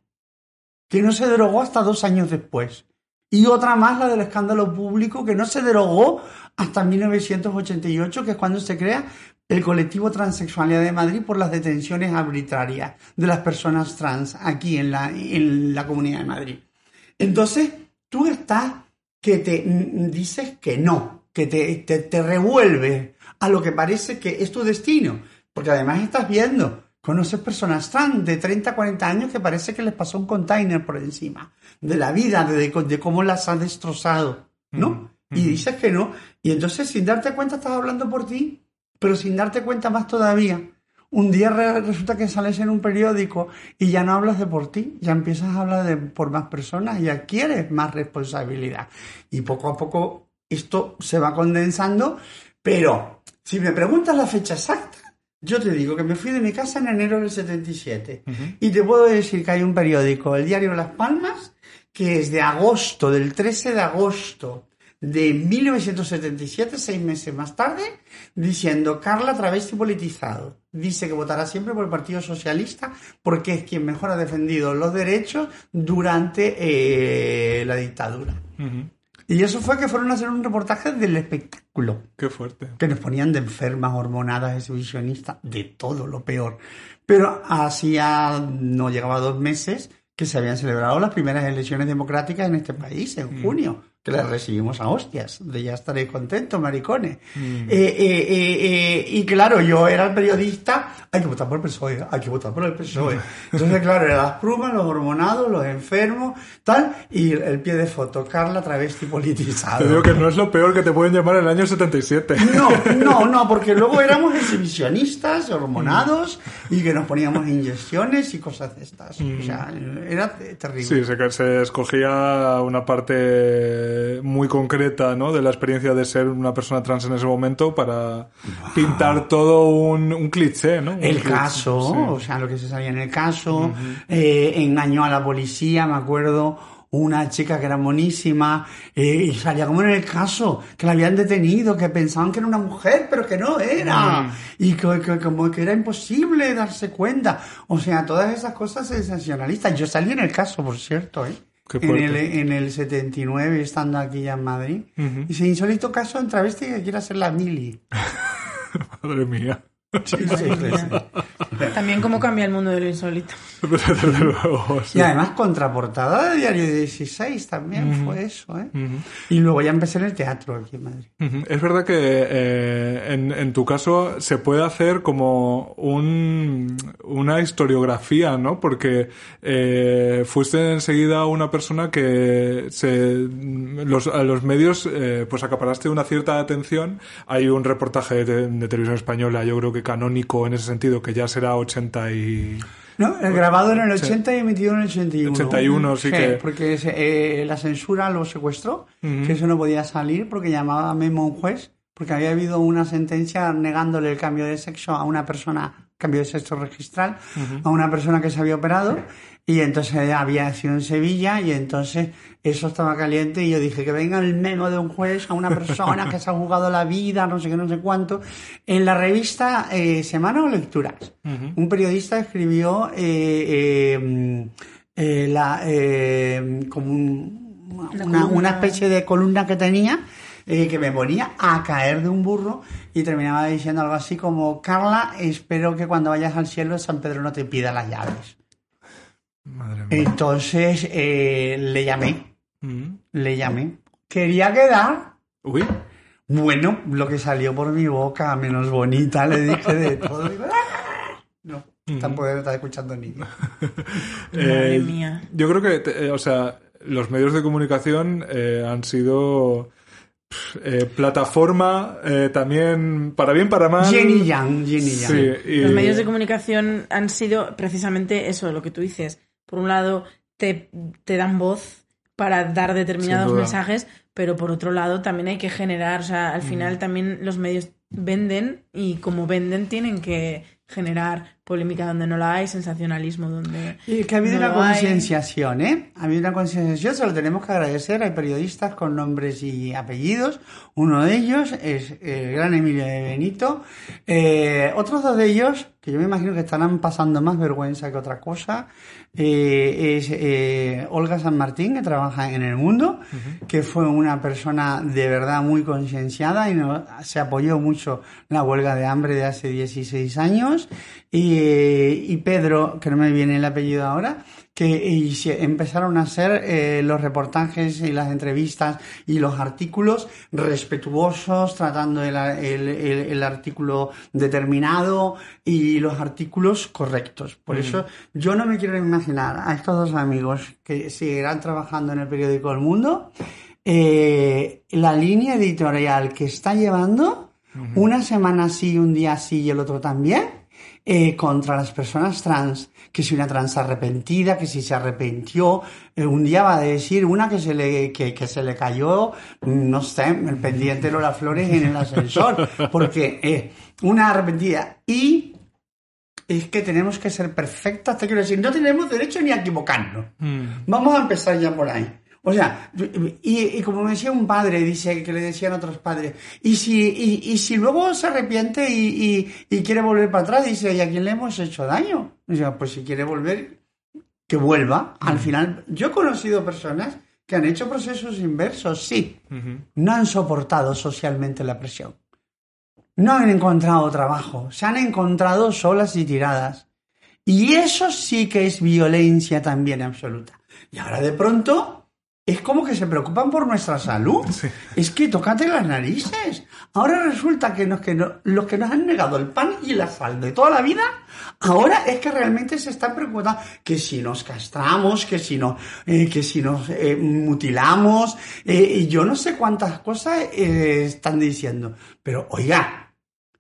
que no se derogó hasta dos años después. Y otra más, la del escándalo público, que no se derogó hasta 1988, que es cuando se crea el colectivo Transexualidad de Madrid por las detenciones arbitrarias de las personas trans aquí en la, en la Comunidad de Madrid. Entonces, tú estás que te mm, dices que no, que te, te, te revuelves a lo que parece que es tu destino, porque además estás viendo Conoces personas trans de 30, 40 años que parece que les pasó un container por encima de la vida, de, de cómo las has destrozado, ¿no? Y dices que no. Y entonces, sin darte cuenta, estás hablando por ti, pero sin darte cuenta más todavía. Un día re- resulta que sales en un periódico y ya no hablas de por ti, ya empiezas a hablar de por más personas y adquieres más responsabilidad. Y poco a poco esto se va condensando, pero Si me preguntas la fecha exacta, yo te digo que me fui de mi casa en enero del 77. Y te puedo decir que hay un periódico, el diario Las Palmas, que es de agosto, del 13 de agosto de 1977, seis meses más tarde, diciendo Carla travesti politizado. Dice que votará siempre por el Partido Socialista porque es quien mejor ha defendido los derechos durante eh, la dictadura. Y eso fue que fueron a hacer un reportaje del espectáculo. Qué fuerte. Que nos ponían de enfermas, hormonadas, exhibicionistas, de todo lo peor. Pero hacía, no llegaba a dos meses, que se habían celebrado las primeras elecciones democráticas en este país, en junio que la recibimos a hostias, de ya estaré contento, maricones. Mm. Eh, eh, eh, y claro, yo era el periodista, hay que votar por el PSOE, hay que votar por el PSOE. Entonces, claro, eran las plumas, los hormonados, los enfermos, tal, y el pie de foto, Carla travesti politizado. Te digo que no es lo peor que te pueden llamar en el año 77. No, no, no, porque luego éramos exhibicionistas, hormonados, y que nos poníamos inyecciones y cosas de estas. O sea, era terrible. Sí, se, se escogía una parte muy concreta ¿no? de la experiencia de ser una persona trans en ese momento para pintar todo un, un cliché, ¿no? Un El cliché, caso, sí. o sea, lo que se sabía en el caso, eh, engañó a la policía, me acuerdo, una chica que era monísima, eh, y salía como en el caso, que la habían detenido, que pensaban que era una mujer, pero que no era, y que, que- como que era imposible darse cuenta. O sea, todas esas cosas sensacionalistas. Yo salí en el caso, por cierto, ¿eh? En el, en el 79, estando aquí ya en Madrid. Ujú. Dice, insólito caso en travesti que quiere hacer la mili. Madre mía. Sí, sí, sí, sí. También cómo cambia el mundo de lo insólito. Desde luego, sí. Y además contraportada de Diario 16 también fue eso, ¿eh? Y luego ya empecé en el teatro aquí en Madrid. Es verdad que eh, en, en tu caso se puede hacer como un, una historiografía, ¿no? Porque eh, fuiste enseguida una persona que se, los, a los medios eh, pues acaparaste una cierta atención. Hay un reportaje de, de televisión española, yo creo que canónico en ese sentido, que ya será 80 y... ¿No? El grabado en el 80 y emitido en el 81. 81, sí que- Porque se- eh, la censura lo secuestró, que eso no podía salir porque llamaba a Memo a un juez, porque había habido una sentencia negándole el cambio de sexo a una persona, cambio de sexo registral, a una persona que se había operado, y entonces había sido en Sevilla, y entonces eso estaba caliente, y yo dije que venga el memo de un juez a una persona que se ha jugado la vida, no sé qué, no sé cuánto. En la revista eh, Semana o Lecturas, un periodista escribió eh, eh, eh, la, eh, como un- una, una especie de columna que tenía eh, que me ponía a caer de un burro y terminaba diciendo algo así como Carla, espero que cuando vayas al cielo San Pedro no te pida las llaves. Madre mía. Entonces eh, le llamé, Ujú. le llamé. Quería quedar. Uy. Bueno, lo que salió por mi boca, menos bonita, le dije de todo. "Ah". No, tampoco está escuchando ni. Madre Eh, mía. Yo creo que, te- eh, o sea, los medios de comunicación eh, han sido eh, plataforma eh, también, para bien, para mal. Jenny Yang, Jenny Yang. Sí, y- Los medios de comunicación han sido precisamente eso, lo que tú dices. Por un lado, te, te dan voz para dar determinados mensajes, pero por otro lado también hay que generar, o sea, al final también los medios venden y como venden tienen que generar polémica donde no la hay, sensacionalismo donde Y que ha habido no una concienciación, ¿eh? Ha habido una concienciación, se lo tenemos que agradecer. Hay periodistas con nombres y apellidos. Uno de ellos es el gran Emilio de Benito. Eh, otros dos de ellos, que yo me imagino que estarán pasando más vergüenza que otra cosa, eh, es eh, Olga San Martín, que trabaja en El Mundo, que fue una persona de verdad muy concienciada y no- se apoyó mucho la huelga de hambre de hace 16 años. Y, eh, y Pedro, que no me viene el apellido ahora, que y se empezaron a hacer eh, los reportajes y las entrevistas y los artículos respetuosos, tratando el, el- el- el artículo determinado y los artículos correctos. Por eso yo no me quiero imaginar a estos dos amigos que seguirán trabajando en el periódico El Mundo, eh, la línea editorial que está llevando, una semana sí, un día sí y el otro también, eh, contra las personas trans, que si una trans arrepentida, que si se arrepintió, eh, un día va a decir una que se le, que, que se le cayó, no sé, el pendiente de Lola Flores en el ascensor, porque eh, una arrepentida. Y es que tenemos que ser perfectas, te quiero decir, no tenemos derecho ni a equivocarnos. Vamos a empezar ya por ahí. O sea, y, y como me decía un padre, dice que le decían otros padres, y si, y, y si luego se arrepiente y, y- quiere volver para atrás, dice, ¿y a quién le hemos hecho daño? O sea, pues si quiere volver, que vuelva. Al final, yo he conocido personas que han hecho procesos inversos, sí, no han soportado socialmente la presión. No han encontrado trabajo, se han encontrado solas y tiradas. Y eso sí que es violencia también absoluta. Y ahora de pronto es como que se preocupan por nuestra salud. Es que tócate las narices. Ahora resulta que, nos, que no- los que nos han negado el pan y la sal de toda la vida, ahora es que realmente se están preocupando que si nos castramos, que si, no, eh, que si nos eh, mutilamos, eh, y yo no sé cuántas cosas están diciendo. Pero oiga,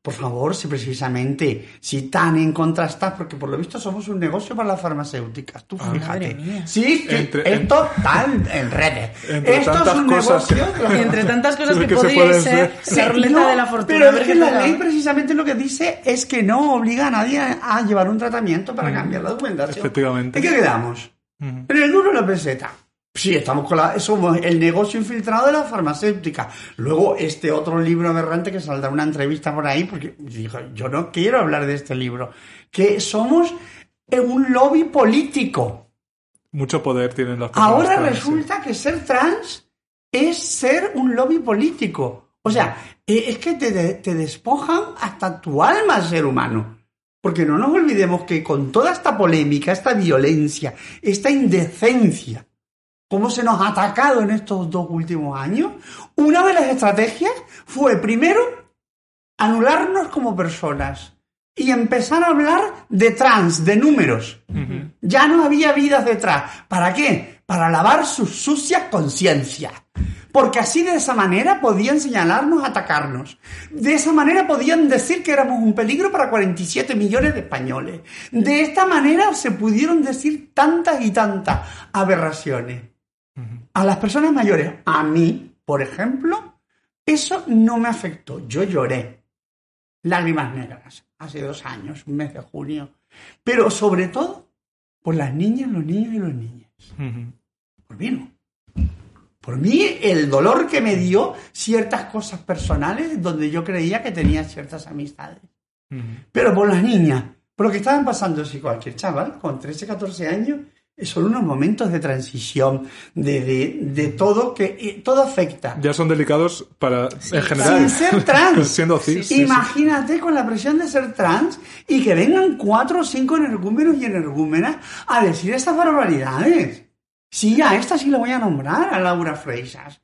por favor, si precisamente, si tan en contra estás, porque por lo visto somos un negocio para las farmacéuticas, tú fíjate. madre mía. Sí, que Entre- esto tan en redes. Entre esto es un cosas negocio. que- Entre tantas cosas que, que se podría pueden ser ser. la ruleta No, de la fortuna. Pero a es ver que la ley precisamente lo que dice es que no obliga a nadie a llevar un tratamiento para cambiar la documentación. Efectivamente. ¿En qué quedamos? Ujú. En el duro de la peseta. Sí, estamos con la, somos el negocio infiltrado de la farmacéutica. Luego, este otro libro aberrante que saldrá una entrevista por ahí, porque dijo, yo no quiero hablar de este libro. Que somos un lobby político. Mucho poder tienen las personas. Ahora trans, sí. resulta que ser trans es ser un lobby político. O sea, eh, es que te despojan hasta tu alma, ser humano. Porque no nos olvidemos que con toda esta polémica, esta violencia, esta indecencia, cómo se nos ha atacado en estos dos últimos años, una de las estrategias fue primero anularnos como personas y empezar a hablar de trans, de números. Ya no había vidas detrás. ¿Para qué? Para lavar sus sucias conciencias. Porque así de esa manera podían señalarnos, atacarnos. De esa manera podían decir que éramos un peligro para 47 millones de españoles. De esta manera se pudieron decir tantas y tantas aberraciones. A las personas mayores, a mí, por ejemplo, eso no me afectó. Yo lloré. Lágrimas negras. Hace dos años, un mes de junio. Pero sobre todo por las niñas, los niños y los niñas. Por mí no. Por mí el dolor que me dio ciertas cosas personales donde yo creía que tenía ciertas amistades. Pero por las niñas, por lo que estaban pasando, si cualquier chaval con 13, 14 años, son unos momentos de transición, de, de, de todo que todo afecta. Ya son delicados para. en general. Sin ser trans. Siendo cis. sí, sí. Imagínate con la presión de ser trans y que vengan cuatro o cinco energúmenos y energúmenas a decir estas barbaridades. Sí, a esta sí la voy a nombrar, a Laura Freixas.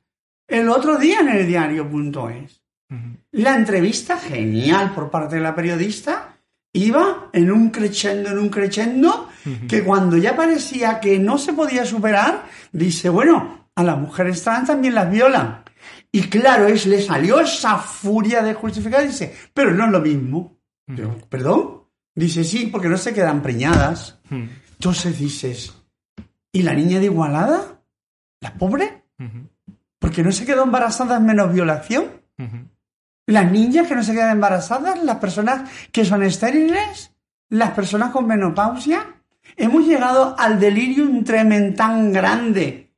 El otro día en el diario.es. Ujú. La entrevista, genial por parte de la periodista, iba en un crescendo, en un crescendo, que cuando ya parecía que no se podía superar, dice, bueno, a las mujeres trans también las violan. Y claro, es, le salió esa furia de justificar, dice, pero no es lo mismo. ¿Perdón? Dice, sí, porque no se quedan preñadas. Entonces dices, ¿y la niña de Igualada? ¿La pobre? ¿Porque no se quedó embarazada menos violación? Las niñas que no se quedan embarazadas, las personas que son estériles, las personas con menopausia. Hemos llegado al delirium tremens tan grande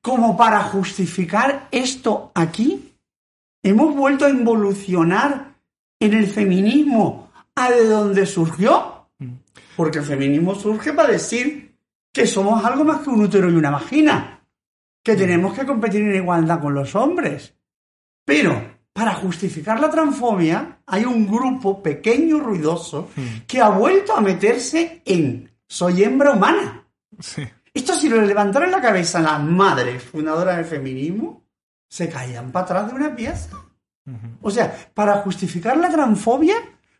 como para justificar esto aquí. Hemos vuelto a involucionar en el feminismo a de donde surgió. Porque el feminismo surge para decir que somos algo más que un útero y una vagina. Que tenemos que competir en igualdad con los hombres. Pero para justificar la transfobia hay un grupo pequeño, ruidoso, que ha vuelto a meterse en soy hembra humana. Sí. Esto si lo levantaran la cabeza las madres fundadoras del feminismo, se caían para atrás de una pieza. O sea, para justificar la transfobia,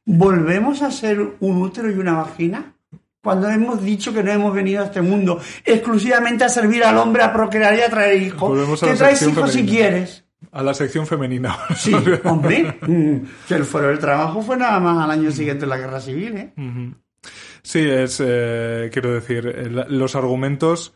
volvemos a ser un útero y una vagina. Cuando hemos dicho que no hemos venido a este mundo exclusivamente a servir al hombre, a procrear y a traer hijos, la traes hijos si quieres. A la sección femenina. Sí, hombre, mm, que el foro del trabajo fue nada más al año siguiente de la guerra civil, ¿eh? Sí, es, eh, quiero decir, eh, la- los argumentos...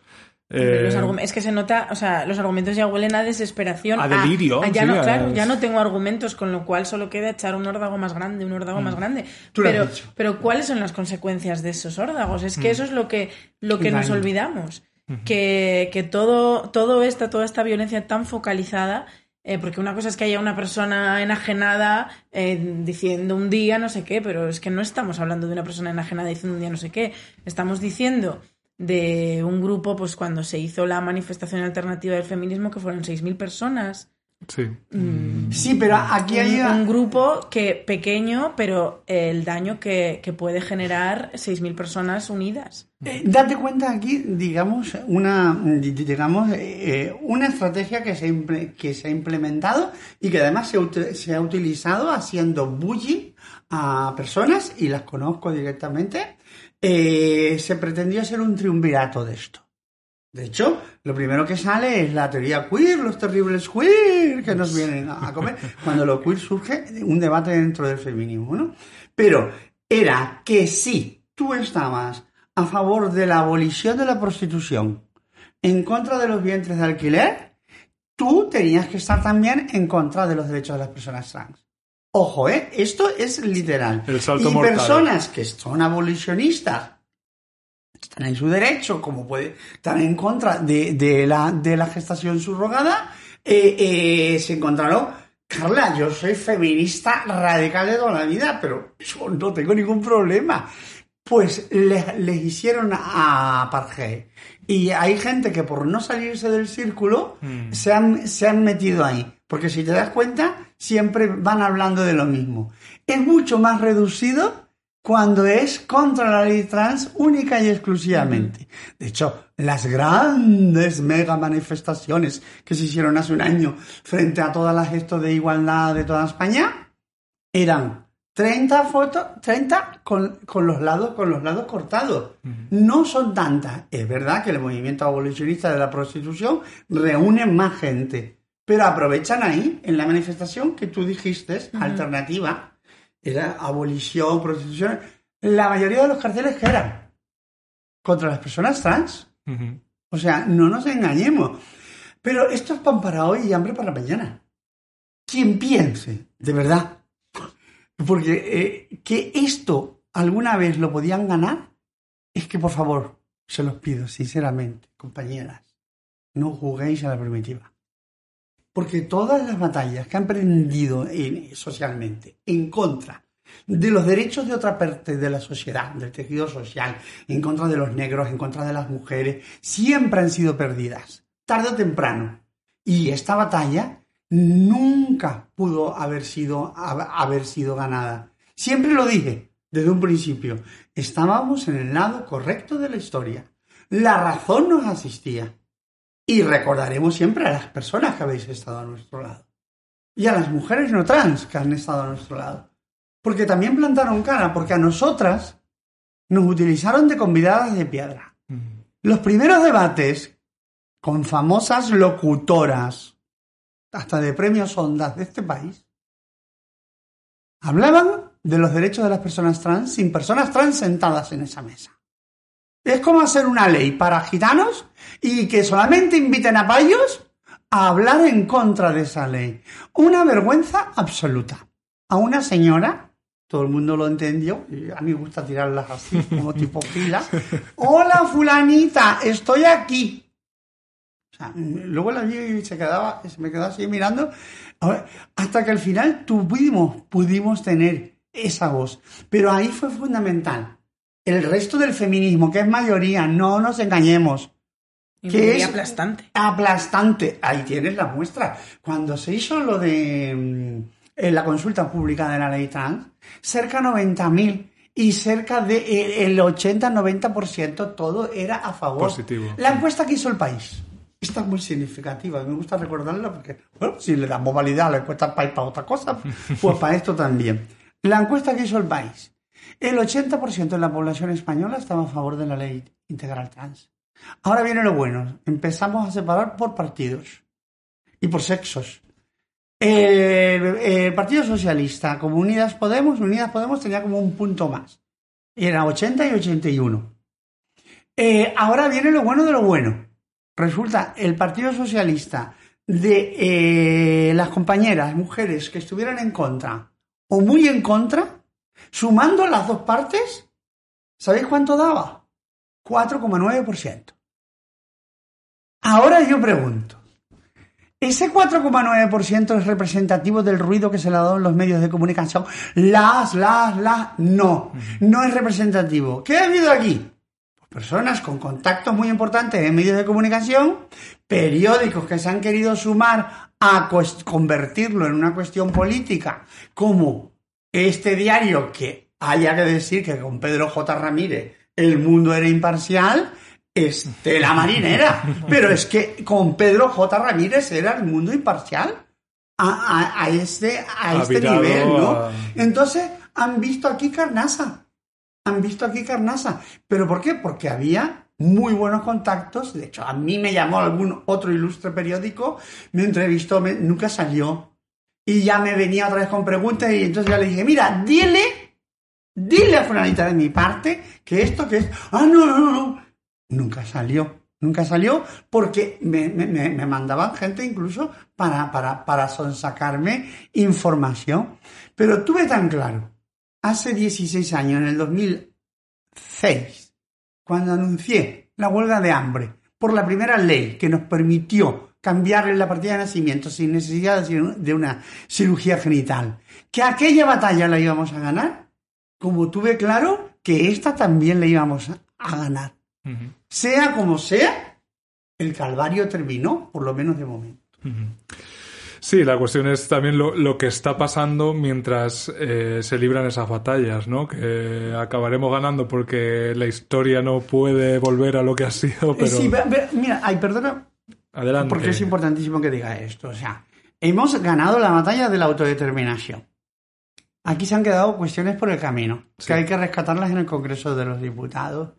eh, Los argum- es que se nota, o sea, los argumentos ya huelen a desesperación. A delirio, ya sí, no, a- claro, ya no tengo argumentos, con lo cual solo queda echar un órdago más grande, un órdago más grande. Mm. Lo has Pero, dicho. Mm. pero ¿cuáles son las consecuencias de esos órdagos? Es que eso es lo que, lo que nos olvidamos. Que, que todo, todo esta, toda esta violencia tan focalizada, eh, porque una cosa es que haya una persona enajenada eh, diciendo un día no sé qué, pero es que no estamos hablando de una persona enajenada diciendo un día no sé qué. Estamos diciendo de un grupo, pues cuando se hizo la manifestación alternativa del feminismo, que fueron 6.000 personas. Sí. Sí, pero aquí hay... Un, un grupo que pequeño, pero el daño que, que puede generar 6.000 personas unidas. Eh, date cuenta aquí, digamos, una, digamos, eh, una estrategia que se, que se ha implementado y que además se, ha utilizado haciendo bullying a personas, y las conozco directamente. Eh, se pretendió hacer un triunvirato de esto. De hecho, lo primero que sale es la teoría queer, los terribles queer que nos vienen a a comer. Cuando lo queer surge un debate dentro del feminismo, ¿no? Pero era que si tú estabas a favor de la abolición de la prostitución, en contra de los vientres de alquiler, tú tenías que estar también en contra de los derechos de las personas trans. Ojo, ¿eh? Esto es literal. El salto y mortal. personas que son abolicionistas están en su derecho, como puede estar en contra de, de la, de la gestación subrogada, eh, eh, se encontraron, Carla, yo soy feminista radical de toda la vida, pero yo no tengo ningún problema. Pues les, les hicieron a apartheid. Y hay gente que por no salirse del círculo se, han, se han metido ahí. Porque si te das cuenta, siempre van hablando de lo mismo. Es mucho más reducido cuando es contra la ley trans única y exclusivamente. De hecho, las grandes mega manifestaciones que se hicieron hace un año frente a todas las gestos de igualdad de toda España eran 30 fotos, 30 con, con los lados, con los lados cortados. No son tantas. Es verdad que el movimiento abolicionista de la prostitución reúne más gente. Pero aprovechan ahí, en la manifestación que tú dijiste, alternativa, era abolición, prostitución. La mayoría de los carteles que eran contra las personas trans. O sea, no nos engañemos. Pero esto es pan para hoy y hambre para mañana. Quien piense, de verdad, porque eh, que esto alguna vez lo podían ganar, es que por favor, se los pido sinceramente, compañeras, no juguéis a la primitiva. Porque todas las batallas que han prendido en- socialmente en contra de los derechos de otra parte de la sociedad, del tejido social, en contra de los negros, en contra de las mujeres, siempre han sido perdidas, tarde o temprano. Y esta batalla nunca pudo haber sido, hab- haber sido ganada. Siempre lo dije desde un principio, estábamos en el lado correcto de la historia. La razón nos asistía. Y recordaremos siempre a las personas que habéis estado a nuestro lado. Y a las mujeres no trans que han estado a nuestro lado. Porque también plantaron cara, porque a nosotras nos utilizaron de convidadas de piedra. Los primeros debates con famosas locutoras, hasta de premios ondas de este país, hablaban de los derechos de las personas trans sin personas trans sentadas en esa mesa. Es como hacer una ley para gitanos y que solamente inviten a payos a hablar en contra de esa ley. Una vergüenza absoluta. A una señora, todo el mundo lo entendió, y a mí me gusta tirarlas así, como tipo fila. Hola, fulanita, estoy aquí. Sea, luego la vi y se quedaba, se me quedó así mirando, a ver, hasta que al final tuvimos, pudimos tener esa voz. Pero ahí fue fundamental. El resto del feminismo, que es mayoría, no nos engañemos, Y ¿Qué muy es? aplastante. aplastante. Ahí tienes la muestra. Cuando se hizo lo de mm, en la consulta pública de la ley trans, cerca de 90.000 y cerca de eh, el 80-90% todo era a favor. Positivo. La encuesta que hizo el país. Esta es muy significativa, me gusta recordarla porque, bueno, si le damos validad a la encuesta del país para otra cosa, pues para esto también. La encuesta que hizo el país. El 80% de la población española estaba a favor de la ley integral trans. Ahora viene lo bueno. Empezamos a separar por partidos y por sexos. El, el Partido Socialista, como Unidas Podemos, Unidas Podemos tenía como un punto más. Era 80 y 81. Eh, ahora viene lo bueno de lo bueno. Resulta, el Partido Socialista de eh, las compañeras mujeres que estuvieran en contra o muy en contra, sumando las dos partes, ¿sabéis cuánto daba? 4,9%. Ahora yo pregunto, ¿ese 4,9% es representativo del ruido que se le ha dado en los medios de comunicación? Las, las, las, no, no es representativo. ¿Qué ha habido aquí? Personas con contactos muy importantes en medios de comunicación, periódicos que se han querido sumar a convertirlo en una cuestión política, como este diario que haya que decir que con Pedro J. Ramírez el mundo era imparcial, Estela Marinera. Pero es que con Pedro J. Ramírez era el mundo imparcial a, este, a este nivel, ¿no? Entonces han visto aquí carnaza. Han visto aquí carnaza. ¿Pero por qué? Porque había muy buenos contactos. De hecho, a mí me llamó algún otro ilustre periódico, me entrevistó, nunca salió. Y ya me venía otra vez con preguntas y entonces ya le dije, mira, dile, dile a Fulanita de mi parte que esto, que es... Ah, no, no, no, nunca salió. Nunca salió porque me, mandaban gente incluso para, para, para sonsacarme información. Pero tuve tan claro, hace 16 años, en el 2006, cuando anuncié la huelga de hambre por la primera ley que nos permitió cambiarle la partida de nacimiento sin necesidad de una cirugía genital, que aquella batalla la íbamos a ganar, como tuve claro que esta también la íbamos a ganar. Sea como sea, el calvario terminó, por lo menos de momento. Sí, la cuestión es también lo, que está pasando mientras eh, se libran esas batallas, ¿no? Que acabaremos ganando porque la historia no puede volver a lo que ha sido, pero... Sí, mira, ay, perdona. Adelante. Porque es importantísimo que diga esto. O sea, hemos ganado la batalla de la autodeterminación. Aquí se han quedado cuestiones por el camino, que hay que rescatarlas en el Congreso de los Diputados.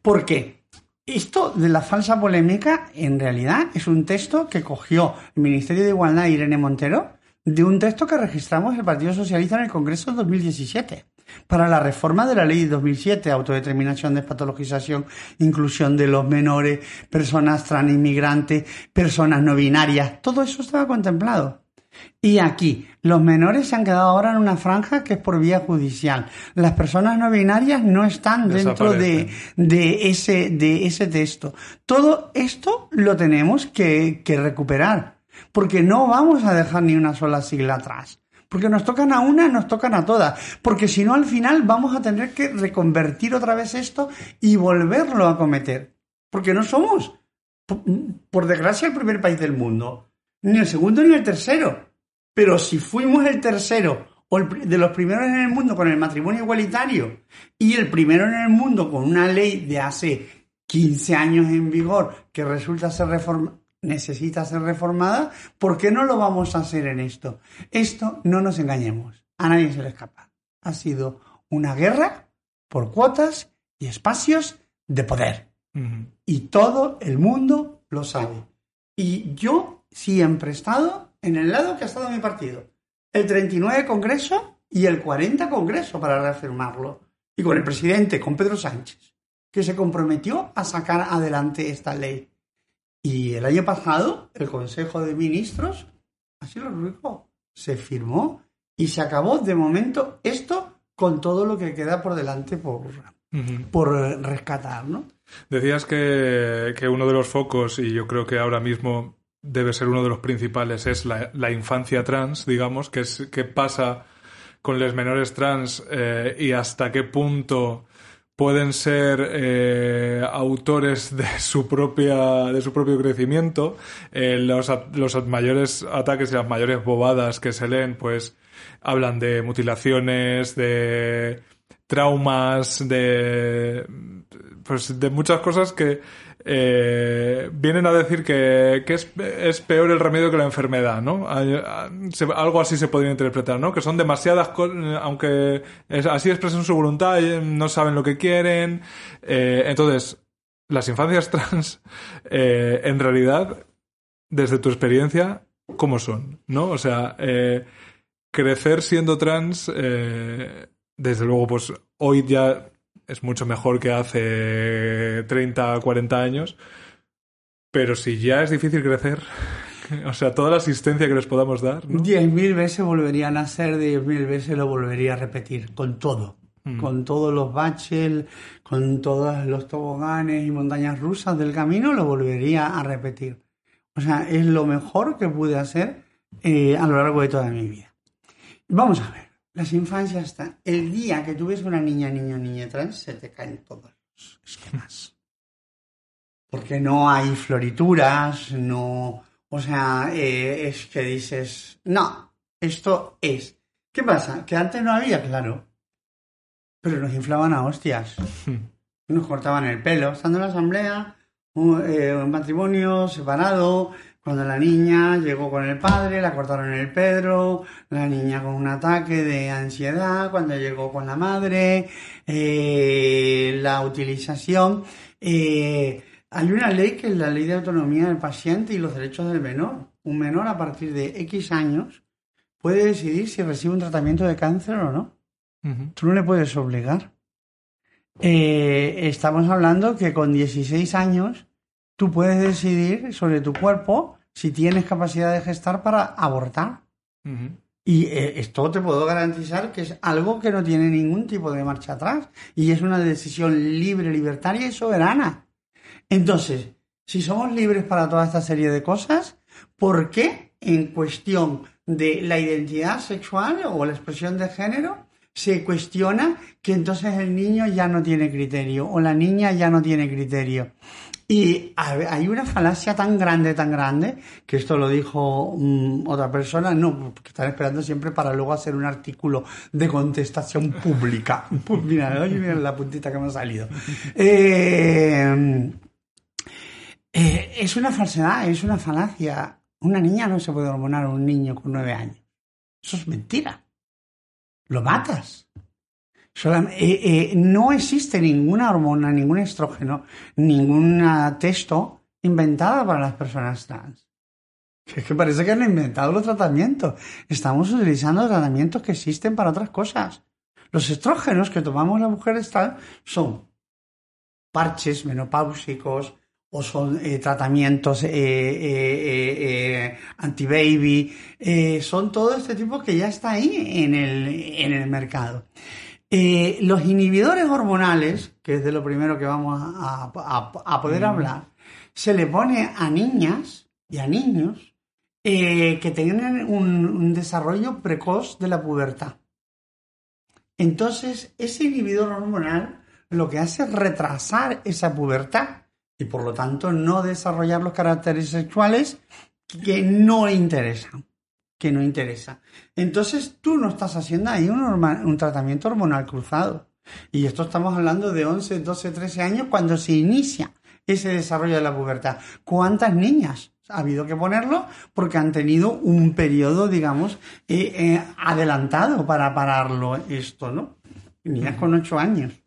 ¿Por qué? Esto de la falsa polémica, en realidad, es un texto que cogió el Ministerio de Igualdad Irene Montero de un texto que registramos el Partido Socialista en el Congreso de 2017 para la reforma de la ley de 2007, autodeterminación, despatologización, inclusión de los menores, personas trans inmigrantes, personas no binarias, todo eso estaba contemplado. Y aquí, los menores se han quedado ahora en una franja que es por vía judicial. Las personas no binarias no están dentro de, de, ese, de ese texto. Todo esto lo tenemos que, que recuperar, porque no vamos a dejar ni una sola sigla atrás. Porque nos tocan a una, nos tocan a todas. Porque si no, al final vamos a tener que reconvertir otra vez esto y volverlo a cometer. Porque no somos, por desgracia, el primer país del mundo ni el segundo ni el tercero. Pero si fuimos el tercero o de los primeros en el mundo con el matrimonio igualitario y el primero en el mundo con una ley de hace 15 años en vigor que resulta ser necesita ser reformada, ¿por qué no lo vamos a hacer en esto? Esto no nos engañemos, a nadie se le escapa. Ha sido una guerra por cuotas y espacios de poder. Y todo el mundo lo sabe. Y yo siempre estado en el lado que ha estado mi partido. El 39 Congreso y el 40 Congreso para reafirmarlo. Y con el presidente, con Pedro Sánchez, que se comprometió a sacar adelante esta ley. Y el año pasado, el Consejo de Ministros, así lo ruego, se firmó y se acabó de momento esto con todo lo que queda por delante por, por rescatar, ¿no? Decías que, que uno de los focos, y yo creo que ahora mismo debe ser uno de los principales, es la, infancia trans, digamos, que es qué pasa con los menores trans eh, y hasta qué punto pueden ser eh, autores de su propia de su propio crecimiento. Eh, los, los mayores ataques y las mayores bobadas que se leen pues hablan de mutilaciones de traumas de pues de muchas cosas que eh, vienen a decir que, es, peor el remedio que la enfermedad, ¿no? Algo así se podría interpretar, ¿no? Que son demasiadas cosas, aunque así expresan su voluntad, eh, no saben lo que quieren. Eh, entonces, las infancias trans, en realidad, desde tu experiencia, cómo son, ¿no? O sea, crecer siendo trans, desde luego, pues hoy ya es mucho mejor que hace 30, 40 años, pero si ya es difícil crecer, o sea, toda la asistencia que les podamos dar, ¿no? Diez mil veces volvería a nacer, diez mil veces lo volvería a repetir, con todo. Mm. Con todos los baches, con todos los toboganes y montañas rusas del camino, lo volvería a repetir. O sea, es lo mejor que pude hacer eh, a lo largo de toda mi vida. Vamos a ver, las infancias están. El día que tú ves una niña, niño, niña trans, se te caen todos los esquemas. Porque no hay florituras, no. O sea, eh, es que dices, no, esto es. ¿Qué pasa? Que antes no había, claro. Pero nos inflaban a hostias. Nos cortaban el pelo. Estando en la asamblea, un, eh, un matrimonio separado, cuando la niña llegó con el padre, la cortaron el Pedro, la niña con un ataque de ansiedad, cuando llegó con la madre, eh, la utilización. eh, hay una ley que es la ley de autonomía del paciente y los derechos del menor. Un menor a partir de X años puede decidir si recibe un tratamiento de cáncer o no. Tú no le puedes obligar. Eh, estamos hablando que con 16 años tú puedes decidir sobre tu cuerpo si tienes capacidad de gestar para abortar. Y eh, esto te puedo garantizar que es algo que no tiene ningún tipo de marcha atrás y es una decisión libre, libertaria y soberana. Entonces, si somos libres para toda esta serie de cosas, ¿por qué en cuestión de la identidad sexual o la expresión de género se cuestiona que entonces el niño ya no tiene criterio o la niña ya no tiene criterio? Y hay una falacia tan grande, tan grande, que esto lo dijo mm, otra persona, no, porque están esperando siempre para luego hacer un artículo de contestación pública. Pues mira, oye, mira la puntita que me ha salido. Eh, eh, es una falsedad, es una falacia. Una niña no se puede hormonar a un niño con nueve años. Eso es mentira. Lo matas. Solam- eh, eh, no existe ninguna hormona, ningún estrógeno, ningún texto inventada para las personas trans. Es que parece que han inventado los tratamientos. Estamos utilizando tratamientos que existen para otras cosas. Los estrógenos que tomamos las mujeres trans son parches menopáusicos o son eh, tratamientos anti-baby. son todo este tipo que ya está ahí en el, en el mercado. Eh, los inhibidores hormonales, que es de lo primero que vamos a, a- a poder hablar, se le pone a niñas y a niños eh, que tengan un, un desarrollo precoz de la pubertad. Entonces, ese inhibidor hormonal lo que hace es retrasar esa pubertad y por lo tanto no desarrollar los caracteres sexuales que no interesan. Que no interesa. Entonces tú no estás haciendo ahí un, tratamiento hormonal cruzado. Y esto estamos hablando de 11, 12, 13 años cuando se inicia ese desarrollo de la pubertad. ¿Cuántas niñas ha habido que ponerlo? Porque han tenido un periodo, digamos, eh, eh, adelantado para pararlo esto, ¿no? Niñas con 8 años.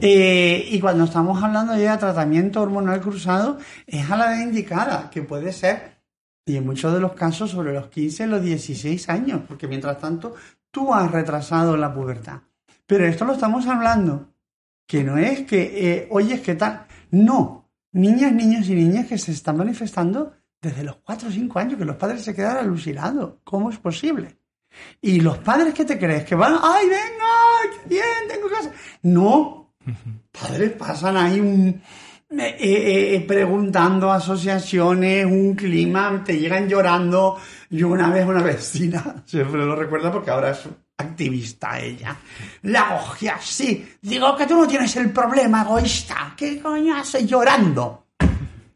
Eh, y cuando estamos hablando ya de tratamiento hormonal cruzado, es a la edad indicada, que puede ser, y en muchos de los casos, sobre los 15, los 16 años, porque mientras tanto tú has retrasado la pubertad. Pero esto lo estamos hablando, que no es que, eh, oye, es que tal. No, niñas, niños y niñas que se están manifestando desde los 4 o 5 años, que los padres se quedan alucinados. ¿Cómo es posible? Y los padres que te crees que van, ay, venga, qué bien, tengo casa. No, padres pasan ahí un, eh, eh, preguntando asociaciones, un clima, te llegan llorando. Yo una vez una vecina, siempre lo recuerda porque ahora es activista ella, la cogí así. Digo que tú no tienes el problema, egoísta. ¿Qué coño haces llorando?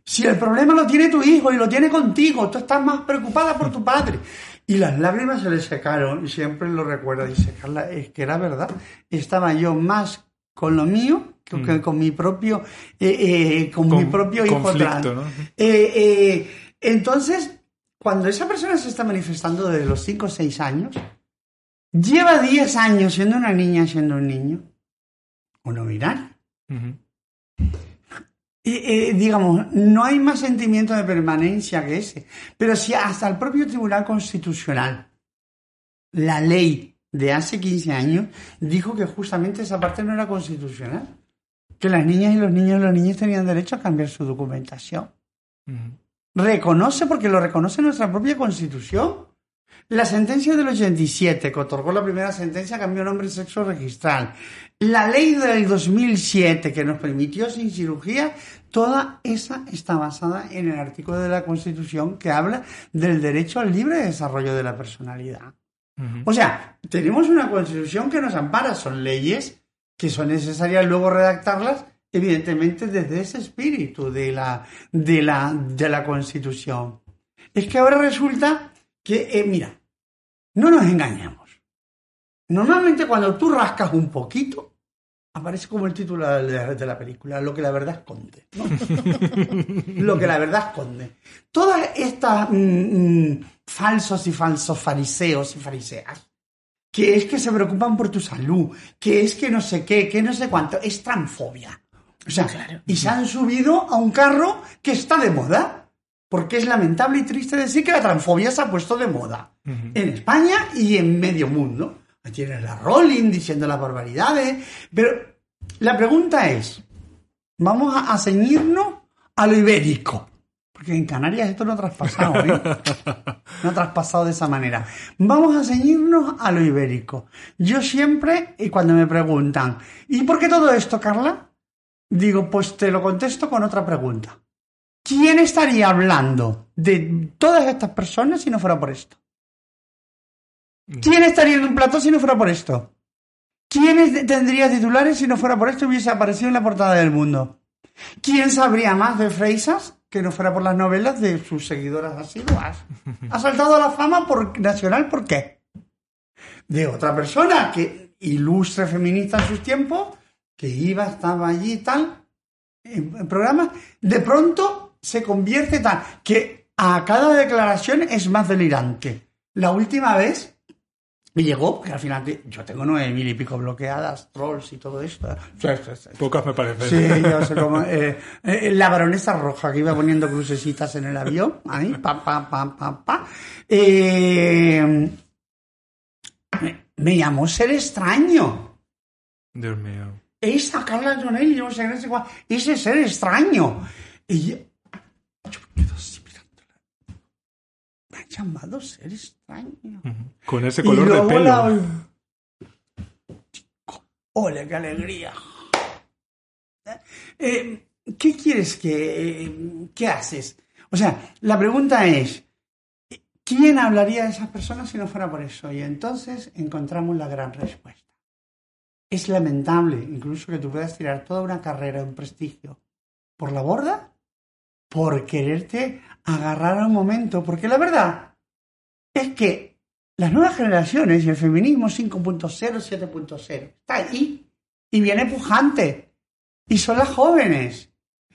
Si el problema lo tiene tu hijo y lo tiene contigo, tú estás más preocupada por tu padre. Y las lágrimas se le secaron y siempre lo recuerda. Dice, Carla, es que era verdad. Estaba yo más con lo mío que con mi propio, eh, eh, con, mi propio hijo trans. ¿no? Eh, eh, entonces, cuando esa persona se está manifestando desde los 5 o 6 años, lleva 10 años siendo una niña, siendo un niño, o no binario. Eh, digamos, no hay más sentimiento de permanencia que ese. Pero si hasta el propio Tribunal Constitucional, la ley de hace 15 años, dijo que justamente esa parte no era constitucional. Que las niñas y los niños y los niños tenían derecho a cambiar su documentación. Reconoce porque lo reconoce nuestra propia Constitución. La sentencia del 87, que otorgó la primera sentencia, cambió nombre y sexo registral. La ley del 2007, que nos permitió sin cirugía, toda esa está basada en el artículo de la Constitución que habla del derecho al libre desarrollo de la personalidad. O sea, tenemos una Constitución que nos ampara, son leyes que son necesarias luego redactarlas, evidentemente desde ese espíritu de la, de la, de la Constitución. Es que ahora resulta que, eh, mira, no nos engañamos. Normalmente cuando tú rascas un poquito, aparece como el título de, la película, lo que la verdad esconde. lo que la verdad esconde. Todas estas mm, mm, falsos y falsos fariseos y fariseas, que es que se preocupan por tu salud, que es que no sé qué, que no sé cuánto, es transfobia. O sea, y se han subido a un carro que está de moda porque es lamentable y triste decir que la transfobia se ha puesto de moda en España y en medio mundo. Ahí tienes la Rolling diciendo las barbaridades, pero la pregunta es, vamos a, ceñirnos a lo ibérico, porque en Canarias esto no ha traspasado, ¿eh? no ha traspasado de esa manera. Vamos a ceñirnos a lo ibérico. Yo siempre, y cuando me preguntan, ¿y por qué todo esto, Carla? Digo, pues te lo contesto con otra pregunta. ¿Quién estaría hablando de todas estas personas si no fuera por esto? ¿Quién estaría en un plato si no fuera por esto? ¿Quién tendría titulares si no fuera por esto y hubiese aparecido en la portada del mundo? ¿Quién sabría más de Freisas que no fuera por las novelas de sus seguidoras asiduas? ¿Ha saltado a la fama por, nacional por qué? De otra persona que ilustre feminista en sus tiempos, que iba, estaba allí y tal, en programas, de pronto se convierte tan que a cada declaración es más delirante. La última vez me llegó, porque al final yo tengo nueve mil y pico bloqueadas, trolls y todo esto. Pocas me parecen. Sí, yo sé cómo. Eh, eh, la baronesa roja que iba poniendo crucecitas en el avión, ahí, pa, pa, pa, pa, pa. Eh, me, llamó ser extraño. Dios mío. Esa Carla Jonelli, no sé, no sé cuál, ese ser extraño. Y me ha llamado ser extraño. Con ese color de pelo. ¡Ole, qué alegría! Eh, ¿Qué quieres que... ¿Qué haces? O sea, la pregunta es, ¿quién hablaría de esas personas si no fuera por eso? Y entonces encontramos la gran respuesta. Es lamentable incluso que tú puedas tirar toda una carrera, un prestigio, por la borda por quererte agarrar un momento, porque la verdad es que las nuevas generaciones y el feminismo 5.0, 7.0 está ahí y viene pujante y son las jóvenes.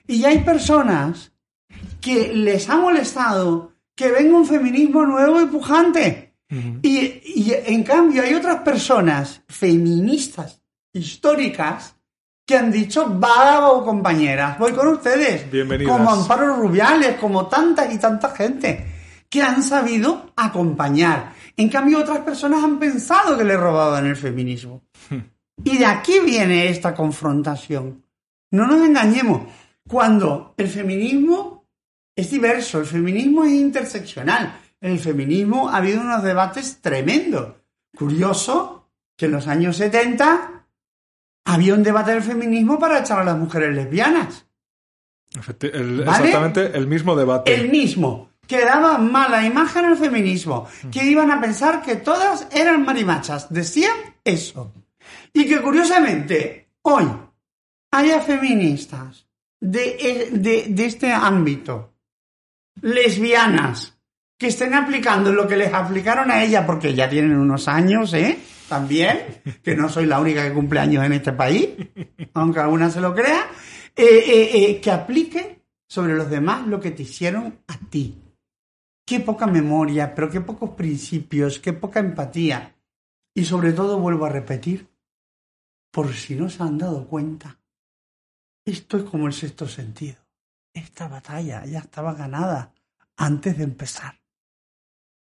Y hay personas que les ha molestado que venga un feminismo nuevo y pujante. Y, y en cambio hay otras personas feministas históricas que han dicho, va compañeras, voy con ustedes. Bienvenidas. Como Amparo Rubiales, como tanta y tanta gente que han sabido acompañar. En cambio, otras personas han pensado que le robaban el feminismo. y de aquí viene esta confrontación. No nos engañemos. Cuando el feminismo es diverso, el feminismo es interseccional, en el feminismo ha habido unos debates tremendos. Curioso que en los años 70 había un debate del feminismo para echar a las mujeres lesbianas. Exactamente el mismo debate. El mismo. Que daba mala imagen al feminismo. Que iban a pensar que todas eran marimachas. Decían eso. Y que curiosamente, hoy haya feministas de, de este ámbito, lesbianas, que estén aplicando lo que les aplicaron a ella porque ya tienen unos años, ¿eh? También, que no soy la única que cumple años en este país, aunque alguna se lo crea, eh, eh, eh, que aplique sobre los demás lo que te hicieron a ti. Qué poca memoria, pero qué pocos principios, qué poca empatía. Y sobre todo vuelvo a repetir, por si no se han dado cuenta, esto es como el sexto sentido. Esta batalla ya estaba ganada antes de empezar.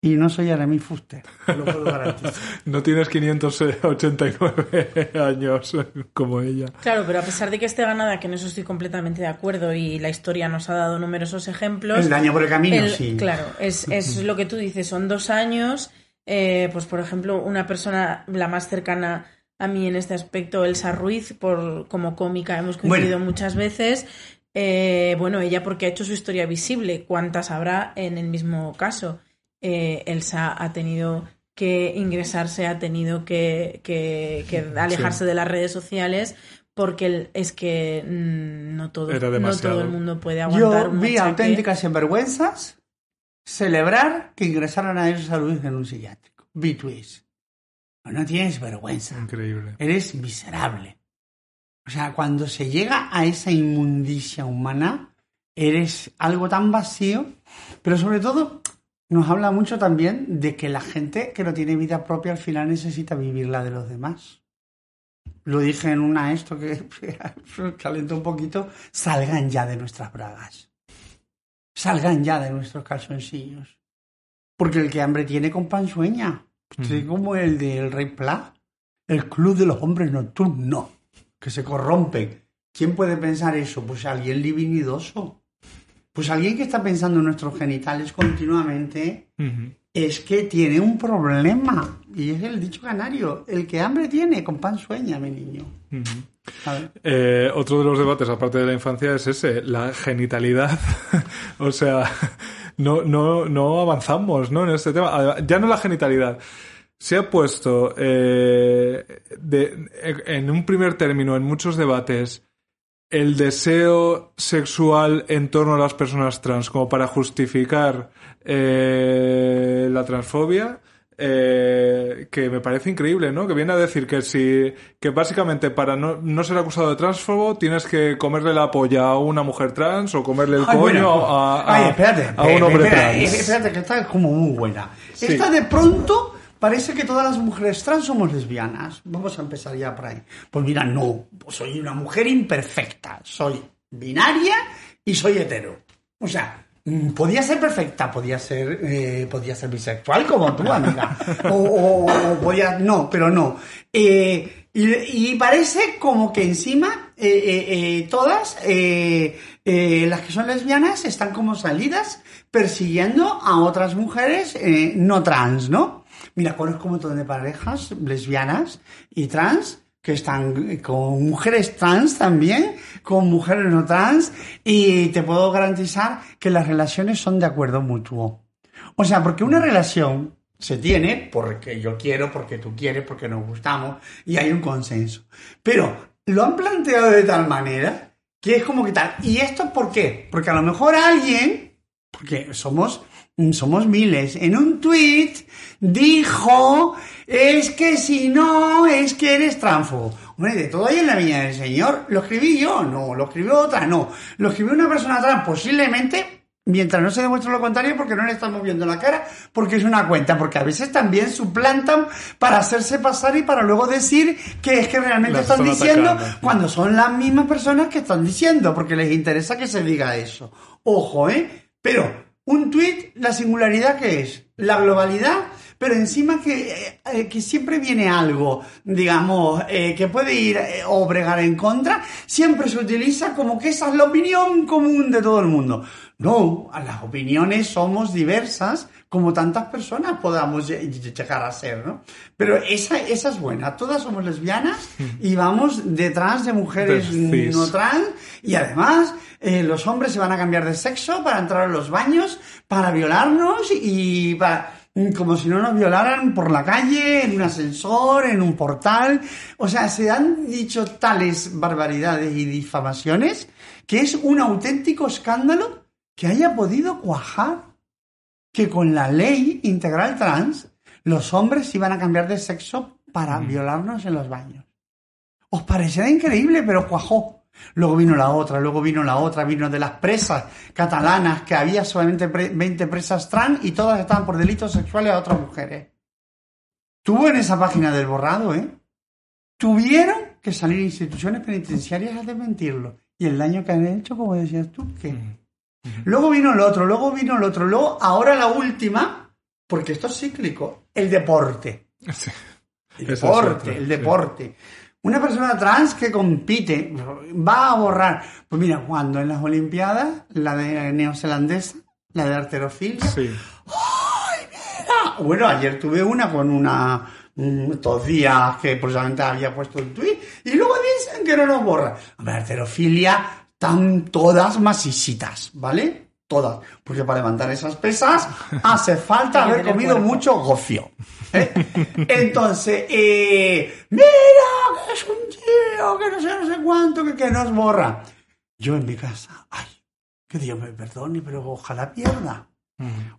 Y no soy Aramis Fuster, lo puedo garantizar. no tienes 589 años como ella. Claro, pero a pesar de que esté ganada, que en eso estoy completamente de acuerdo y la historia nos ha dado numerosos ejemplos. El daño por el camino, el- sí. Claro, es, es lo que tú dices, son dos años. eh, pues por ejemplo, una persona, la más cercana a mí en este aspecto, Elsa Ruiz, por, como cómica hemos coincidido Bueno. muchas veces. Eh, bueno, ella porque ha hecho su historia visible, ¿cuántas habrá en el mismo caso? Eh, Elsa ha tenido que ingresarse, ha tenido que, que- que alejarse de las redes sociales porque es que mm, no todo, Era no todo el mundo puede aguantar Yo un vi auténticas sinvergüenzas celebrar que ingresaran a Elsa Luis en un psiquiátrico. Betwist. No tienes vergüenza. Increíble. Eres miserable. O sea, cuando se llega a esa inmundicia humana, eres algo tan vacío, pero sobre todo nos habla mucho también de que la gente que no tiene vida propia al final necesita vivir la de los demás. Lo dije en una esto que calentó un poquito, salgan ya de nuestras bragas. Salgan ya de nuestros calzoncillos. Porque el que hambre tiene con pan sueña. Estoy como el del Rey Pla, el club de los hombres nocturnos, que se corrompen. ¿Quién puede pensar eso? Pues alguien livinidoso. Pues alguien que está pensando en nuestros genitales continuamente es que tiene un problema. Y es el dicho canario, el que hambre tiene, con pan sueña, mi niño. Eh, otro de los debates, aparte de la infancia, es ese, la genitalidad. o sea, no, no, no avanzamos ¿no? en este tema. Ya no la genitalidad. Se ha puesto eh, de- en un primer término, en muchos debates, el deseo sexual en torno a las personas trans como para justificar eh, la transfobia eh, que me parece increíble, ¿no? Que viene a decir que si que básicamente para no, no ser acusado de transfobo tienes que comerle la polla a una mujer trans o comerle el Ay, coño bueno. a, a- Ay, espérate, a un hombre espera, trans. Espérate, que esta es como muy buena. Sí. Esta de pronto parece que todas las mujeres trans somos lesbianas. Vamos a empezar ya por ahí. Pues mira, no. Soy una mujer imperfecta. Soy binaria y soy hetero. O sea, mm, podía ser perfecta, podía ser, eh, podía ser bisexual como tú, amiga. O, o- o podía, no, pero no. Eh, y, y parece como que encima eh, todas las que son lesbianas están como salidas persiguiendo a otras mujeres no trans, ¿no? Mira, conozco un montón de parejas lesbianas y trans que están con mujeres trans también, con mujeres no trans, y te puedo garantizar que las relaciones son de acuerdo mutuo. O sea, porque una relación se tiene porque yo quiero, porque tú quieres, porque nos gustamos, y hay un consenso. Pero lo han planteado de tal manera que es como que tal. ¿Y esto por qué? Porque a lo mejor alguien, porque somos, somos miles, en un tweet dijo, es que si no, es que eres tránfugo. Hombre, de todo hay en la viña del Señor. ¿Lo escribí yo? No. ¿Lo escribió otra? No. ¿Lo escribió una persona trans? Posiblemente, mientras no se demuestre lo contrario, porque no le estamos viendo la cara, porque es una cuenta, porque a veces también suplantan para hacerse pasar y para luego decir que es que realmente Las están están diciendo atacando. cuando son las mismas personas que están diciendo, porque les interesa que se diga eso. Ojo, ¿eh? Pero un tuit, la singularidad que es, la globalidad, pero encima que, eh, eh, que siempre viene algo, digamos, eh, que puede ir o bregar en contra, siempre se utiliza como que esa es la opinión común de todo el mundo. No, las opiniones somos diversas, como tantas personas podamos lle- lle- llegar a ser, ¿no? Pero esa, esa es buena, todas somos lesbianas y vamos detrás de mujeres no trans y además eh, los hombres se van a cambiar de sexo para entrar a los baños, para violarnos y para, como si no nos violaran por la calle, en un ascensor, en un portal. O sea, se han dicho tales barbaridades y difamaciones que es un auténtico escándalo que haya podido cuajar que con la ley integral trans los hombres iban a cambiar de sexo para violarnos en los baños. Os parecerá increíble, pero cuajó. Luego vino la otra, luego vino la otra, vino de las presas catalanas, que había solamente pre- 20 presas trans y todas estaban por delitos sexuales a otras mujeres. Tuvo en esa página del borrado, ¿eh? Tuvieron que salir instituciones penitenciarias a desmentirlo. Y el daño que han hecho, como decías tú, ¿qué? Luego vino el otro, luego vino el otro, luego ahora la última, porque esto es cíclico, el deporte. Sí. El deporte, el sí. deporte. Una persona trans que compite va a borrar. Pues mira, cuando en las Olimpiadas, la de neozelandesa, la de arterofilia, Sí. Ah, Bueno, ayer tuve una con una. mm, Estos días que precisamente había puesto el tweet y luego dicen que no nos borra. Hombre, arterofilia están todas masisitas, ¿vale? Todas. Porque para levantar esas pesas hace falta haber comido mucho gofio. ¿Eh? Entonces, eh, mira, que es un tío, que no sé, no sé cuánto, que, que nos borra. Yo en mi casa, ay, que Dios me perdone, pero ojalá pierda.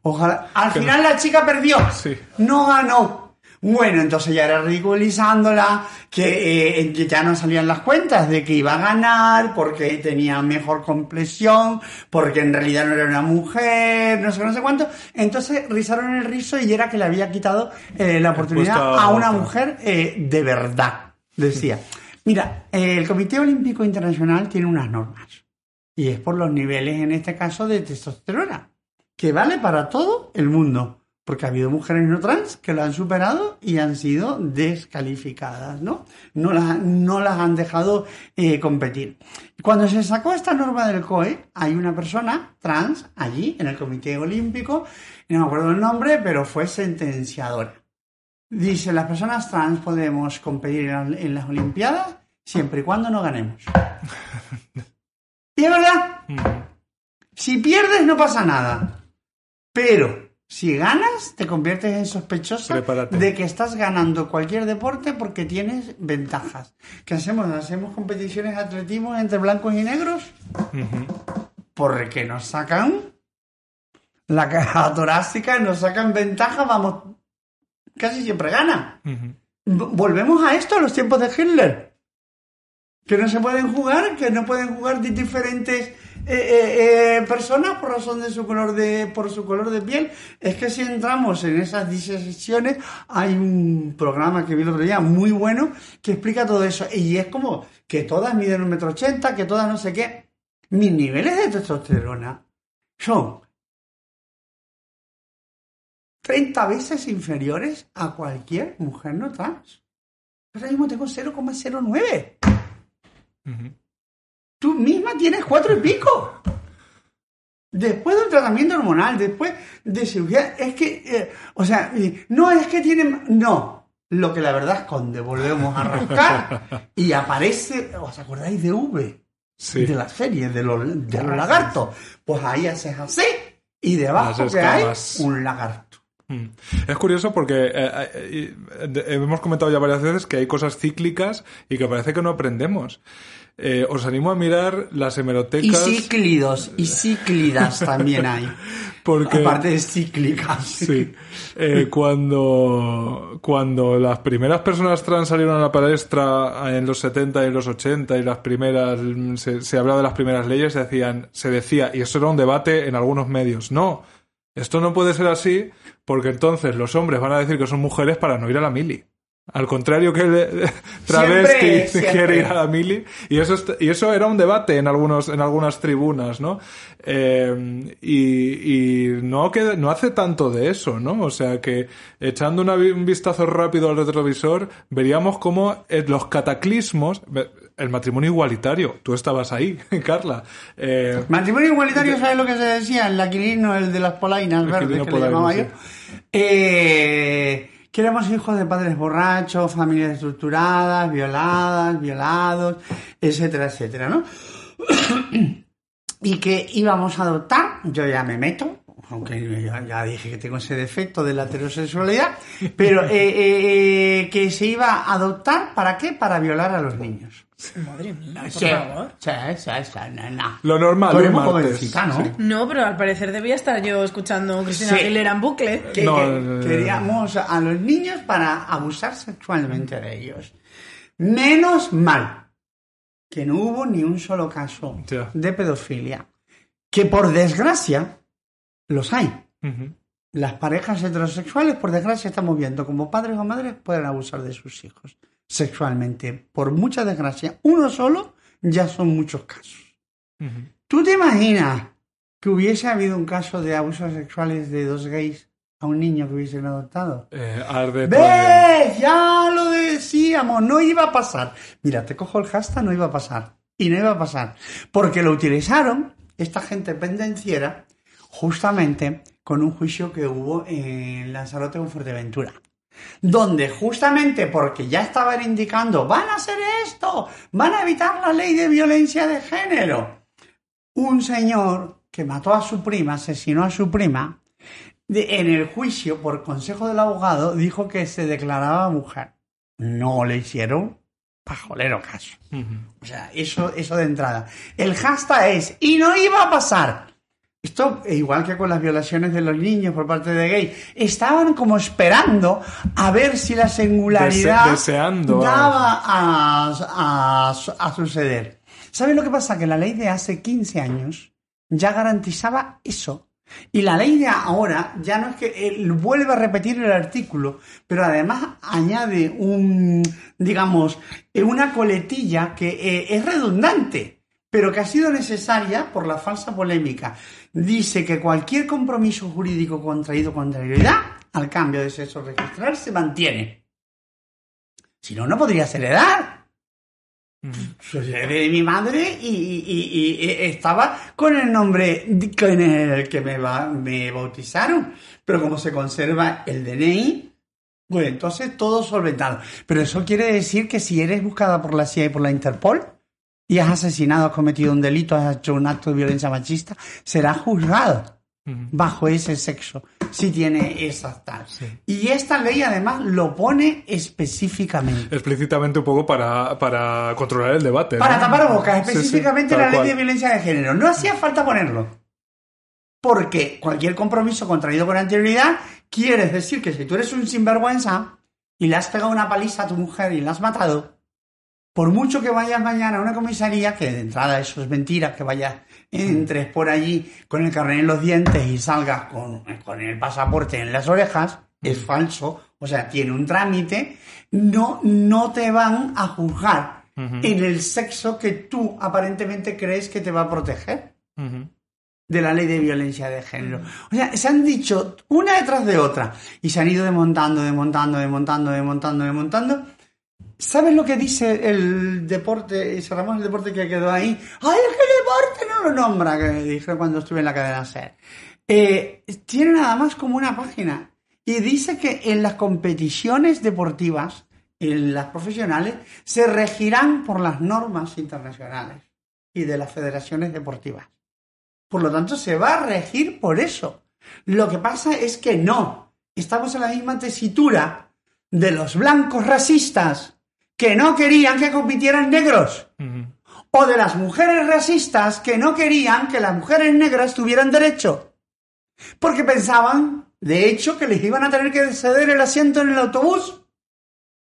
Ojalá. Al final la chica perdió. Sí. No ganó. Bueno, entonces ya era ridiculizándola, que, eh, que ya no salían las cuentas de que iba a ganar, porque tenía mejor complexión, porque en realidad no era una mujer, no sé no sé cuánto. Entonces rizaron el rizo y era que le había quitado eh, la oportunidad a una mujer eh, de verdad. Decía, mira, el Comité Olímpico Internacional tiene unas normas. Y es por los niveles, en este caso, de testosterona que vale para todo el mundo. Porque ha habido mujeres no trans que lo han superado y han sido descalificadas, ¿no? No las, no las han dejado eh, competir. Cuando se sacó esta norma del COE, hay una persona trans allí, en el Comité Olímpico, no me acuerdo el nombre, pero fue sentenciadora. Dice, las personas trans podemos competir en, en las Olimpiadas siempre y cuando no ganemos. y es verdad, si pierdes no pasa nada. Pero si ganas, te conviertes en sospechosa Prepárate. de que estás ganando cualquier deporte porque tienes ventajas. ¿Qué hacemos? ¿Hacemos competiciones de atletismo entre blancos y negros? Porque nos sacan la caja torácica, nos sacan ventaja, vamos, casi siempre gana. Volvemos a esto, a los tiempos de Hitler. Que no se pueden jugar, que no pueden jugar di- diferentes eh, eh, eh, personas por razón de su color de, por su color de piel. Es que si entramos en esas disecciones, hay un programa que vi el otro día muy bueno que explica todo eso. Y es como que todas miden un metro ochenta, que todas no sé qué. Mis niveles de testosterona son 30 veces inferiores a cualquier mujer no trans. Ahora mismo tengo 0,09. Tú misma tienes cuatro y pico. Después de un tratamiento hormonal, después de cirugía, es que, eh, o sea, no es que tienen, no. Lo que la verdad esconde, volvemos a rascar y aparece, ¿os acordáis de V? Sí. De la serie, de los, de los lagartos. Pues ahí haces así y debajo que hay un lagarto. Mm. Es curioso porque eh, eh, hemos comentado ya varias veces que hay cosas cíclicas y que parece que no aprendemos. Eh, os animo a mirar las Y hemerotecas cíclidos, y cíclidas también hay. porque Aparte de cíclicas. sí, eh, cuando cuando las primeras personas trans salieron a la palestra en los 70 y los 80 y las primeras se, se hablaba de las primeras leyes se decían se decía y eso era un debate en algunos medios no esto no puede ser así porque entonces los hombres van a decir que son mujeres para no ir a la mili al contrario que el travesti Siempre, quiere ir a la mili y eso y eso era un debate en algunos en algunas tribunas no Eh, y, y no que no hace tanto de eso no o sea que echando una un vistazo rápido al retrovisor veríamos cómo eh, los cataclismos el matrimonio igualitario tú estabas ahí Carla. Eh, Matrimonio igualitario, ¿sabes lo que se decía? El aquilino, el de las polainas verdes, que le llamaba yo. Eh, que éramos hijos de padres borrachos, familias estructuradas, violadas, violados, etcétera, etcétera, ¿no? y que íbamos a adoptar, yo ya me meto, aunque ya, ya dije que tengo ese defecto de la heterosexualidad, pero eh, eh, eh, que se iba a adoptar, ¿para qué? Para violar a los niños. Madre mía, por Sí, favor. sí, sí, sí, no, no. lo normal Tú eres ¿no? Sí. No, pero al parecer debía estar yo escuchando Cristina Sí. Aguilera en bucle. que, No, que no, no, no. queríamos a los niños para abusar sexualmente de ellos. Menos mal que no hubo ni un solo caso de pedofilia. Que por desgracia los hay. Las parejas heterosexuales, por desgracia, estamos viendo como padres o madres pueden abusar de sus hijos sexualmente. Por mucha desgracia, uno solo ya son muchos casos. ¿Tú te imaginas que hubiese habido un caso de abusos sexuales de dos gays a un niño que hubiesen adoptado? Eh, arde. ¿Ves? Ya lo decíamos, no iba a pasar. Mira, te cojo el hashtag, no iba a pasar. Y no iba a pasar. Porque lo utilizaron esta gente pendenciera justamente con un juicio que hubo en Lanzarote con Fuerteventura. Donde justamente porque ya estaban indicando, van a hacer esto, van a evitar la ley de violencia de género. Un señor que mató a su prima, asesinó a su prima, en el juicio, por consejo del abogado, dijo que se declaraba mujer. No le hicieron pajolero caso. O sea, eso, eso de entrada. El hashtag es, y no iba a pasar. Esto, igual que con las violaciones de los niños por parte de gay, estaban como esperando a ver si la singularidad Dese- deseando, daba a, a- a suceder. ¿Sabes lo que pasa? Que la ley de hace 15 años ya garantizaba eso. Y la ley de ahora ya no es que él vuelve a repetir el artículo, pero además añade un, digamos, eh, una coletilla que eh, es redundante, pero que ha sido necesaria por la falsa polémica. Dice que cualquier compromiso jurídico contraído con anterioridad al cambio de sexo registral se mantiene. Si no, no podrías heredar. Yo heredé de mi madre y, y- y- y estaba con el nombre con el que me, me bautizaron. Pero como se conserva el DNI, pues entonces todo solventado. Pero eso quiere decir que si eres buscada por la CIA y por la Interpol y has asesinado, has cometido un delito, has hecho un acto de violencia machista, serás juzgado bajo ese sexo, si tiene esa tal. Y esta ley además lo pone específicamente. Explícitamente un poco para, para controlar el debate. ¿no? Para tapar bocas, Sí, sí, específicamente la ley de violencia de género. No hacía falta ponerlo. Porque cualquier compromiso contraído con anterioridad quiere decir que si tú eres un sinvergüenza y le has pegado una paliza a tu mujer y la has matado, por mucho que vayas mañana a una comisaría, que de entrada eso es mentira, que vayas, entres por allí con el carnet en los dientes y salgas con, con el pasaporte en las orejas, es falso, o sea, tiene un trámite, no, no te van a juzgar en el sexo que tú aparentemente crees que te va a proteger de la ley de violencia de género. O sea, se han dicho una detrás de otra y se han ido desmontando, desmontando, desmontando, desmontando, desmontando. ¿Sabes lo que dice el deporte, y cerramos el deporte que quedó ahí? ¡Ay, el deporte no lo nombra! Que dije cuando estuve en la cadena SER. Eh, tiene nada más como una página. Y dice que en las competiciones deportivas, en las profesionales, se regirán por las normas internacionales y de las federaciones deportivas. Por lo tanto, se va a regir por eso. Lo que pasa es que no. Estamos en la misma tesitura de los blancos racistas que no querían que compitieran negros. O de las mujeres racistas que no querían que las mujeres negras tuvieran derecho. Porque pensaban, de hecho, que les iban a tener que ceder el asiento en el autobús.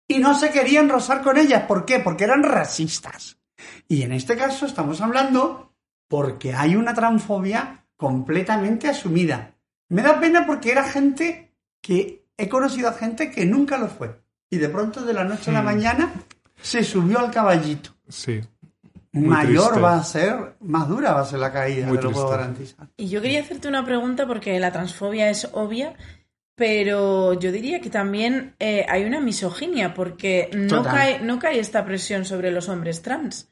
Y no se querían rozar con ellas. ¿Por qué? Porque eran racistas. Y en este caso estamos hablando porque hay una transfobia completamente asumida. Me da pena porque era gente que he conocido a gente que nunca lo fue. Y de pronto de la noche a la mañana se subió al caballito. Sí. Muy Mayor triste. va a ser, más dura va a ser la caída, Muy te lo puedo garantizar. Y yo quería hacerte una pregunta porque la transfobia es obvia, pero yo diría que también eh, hay una misoginia porque no Total. cae, no cae esta presión sobre los hombres trans.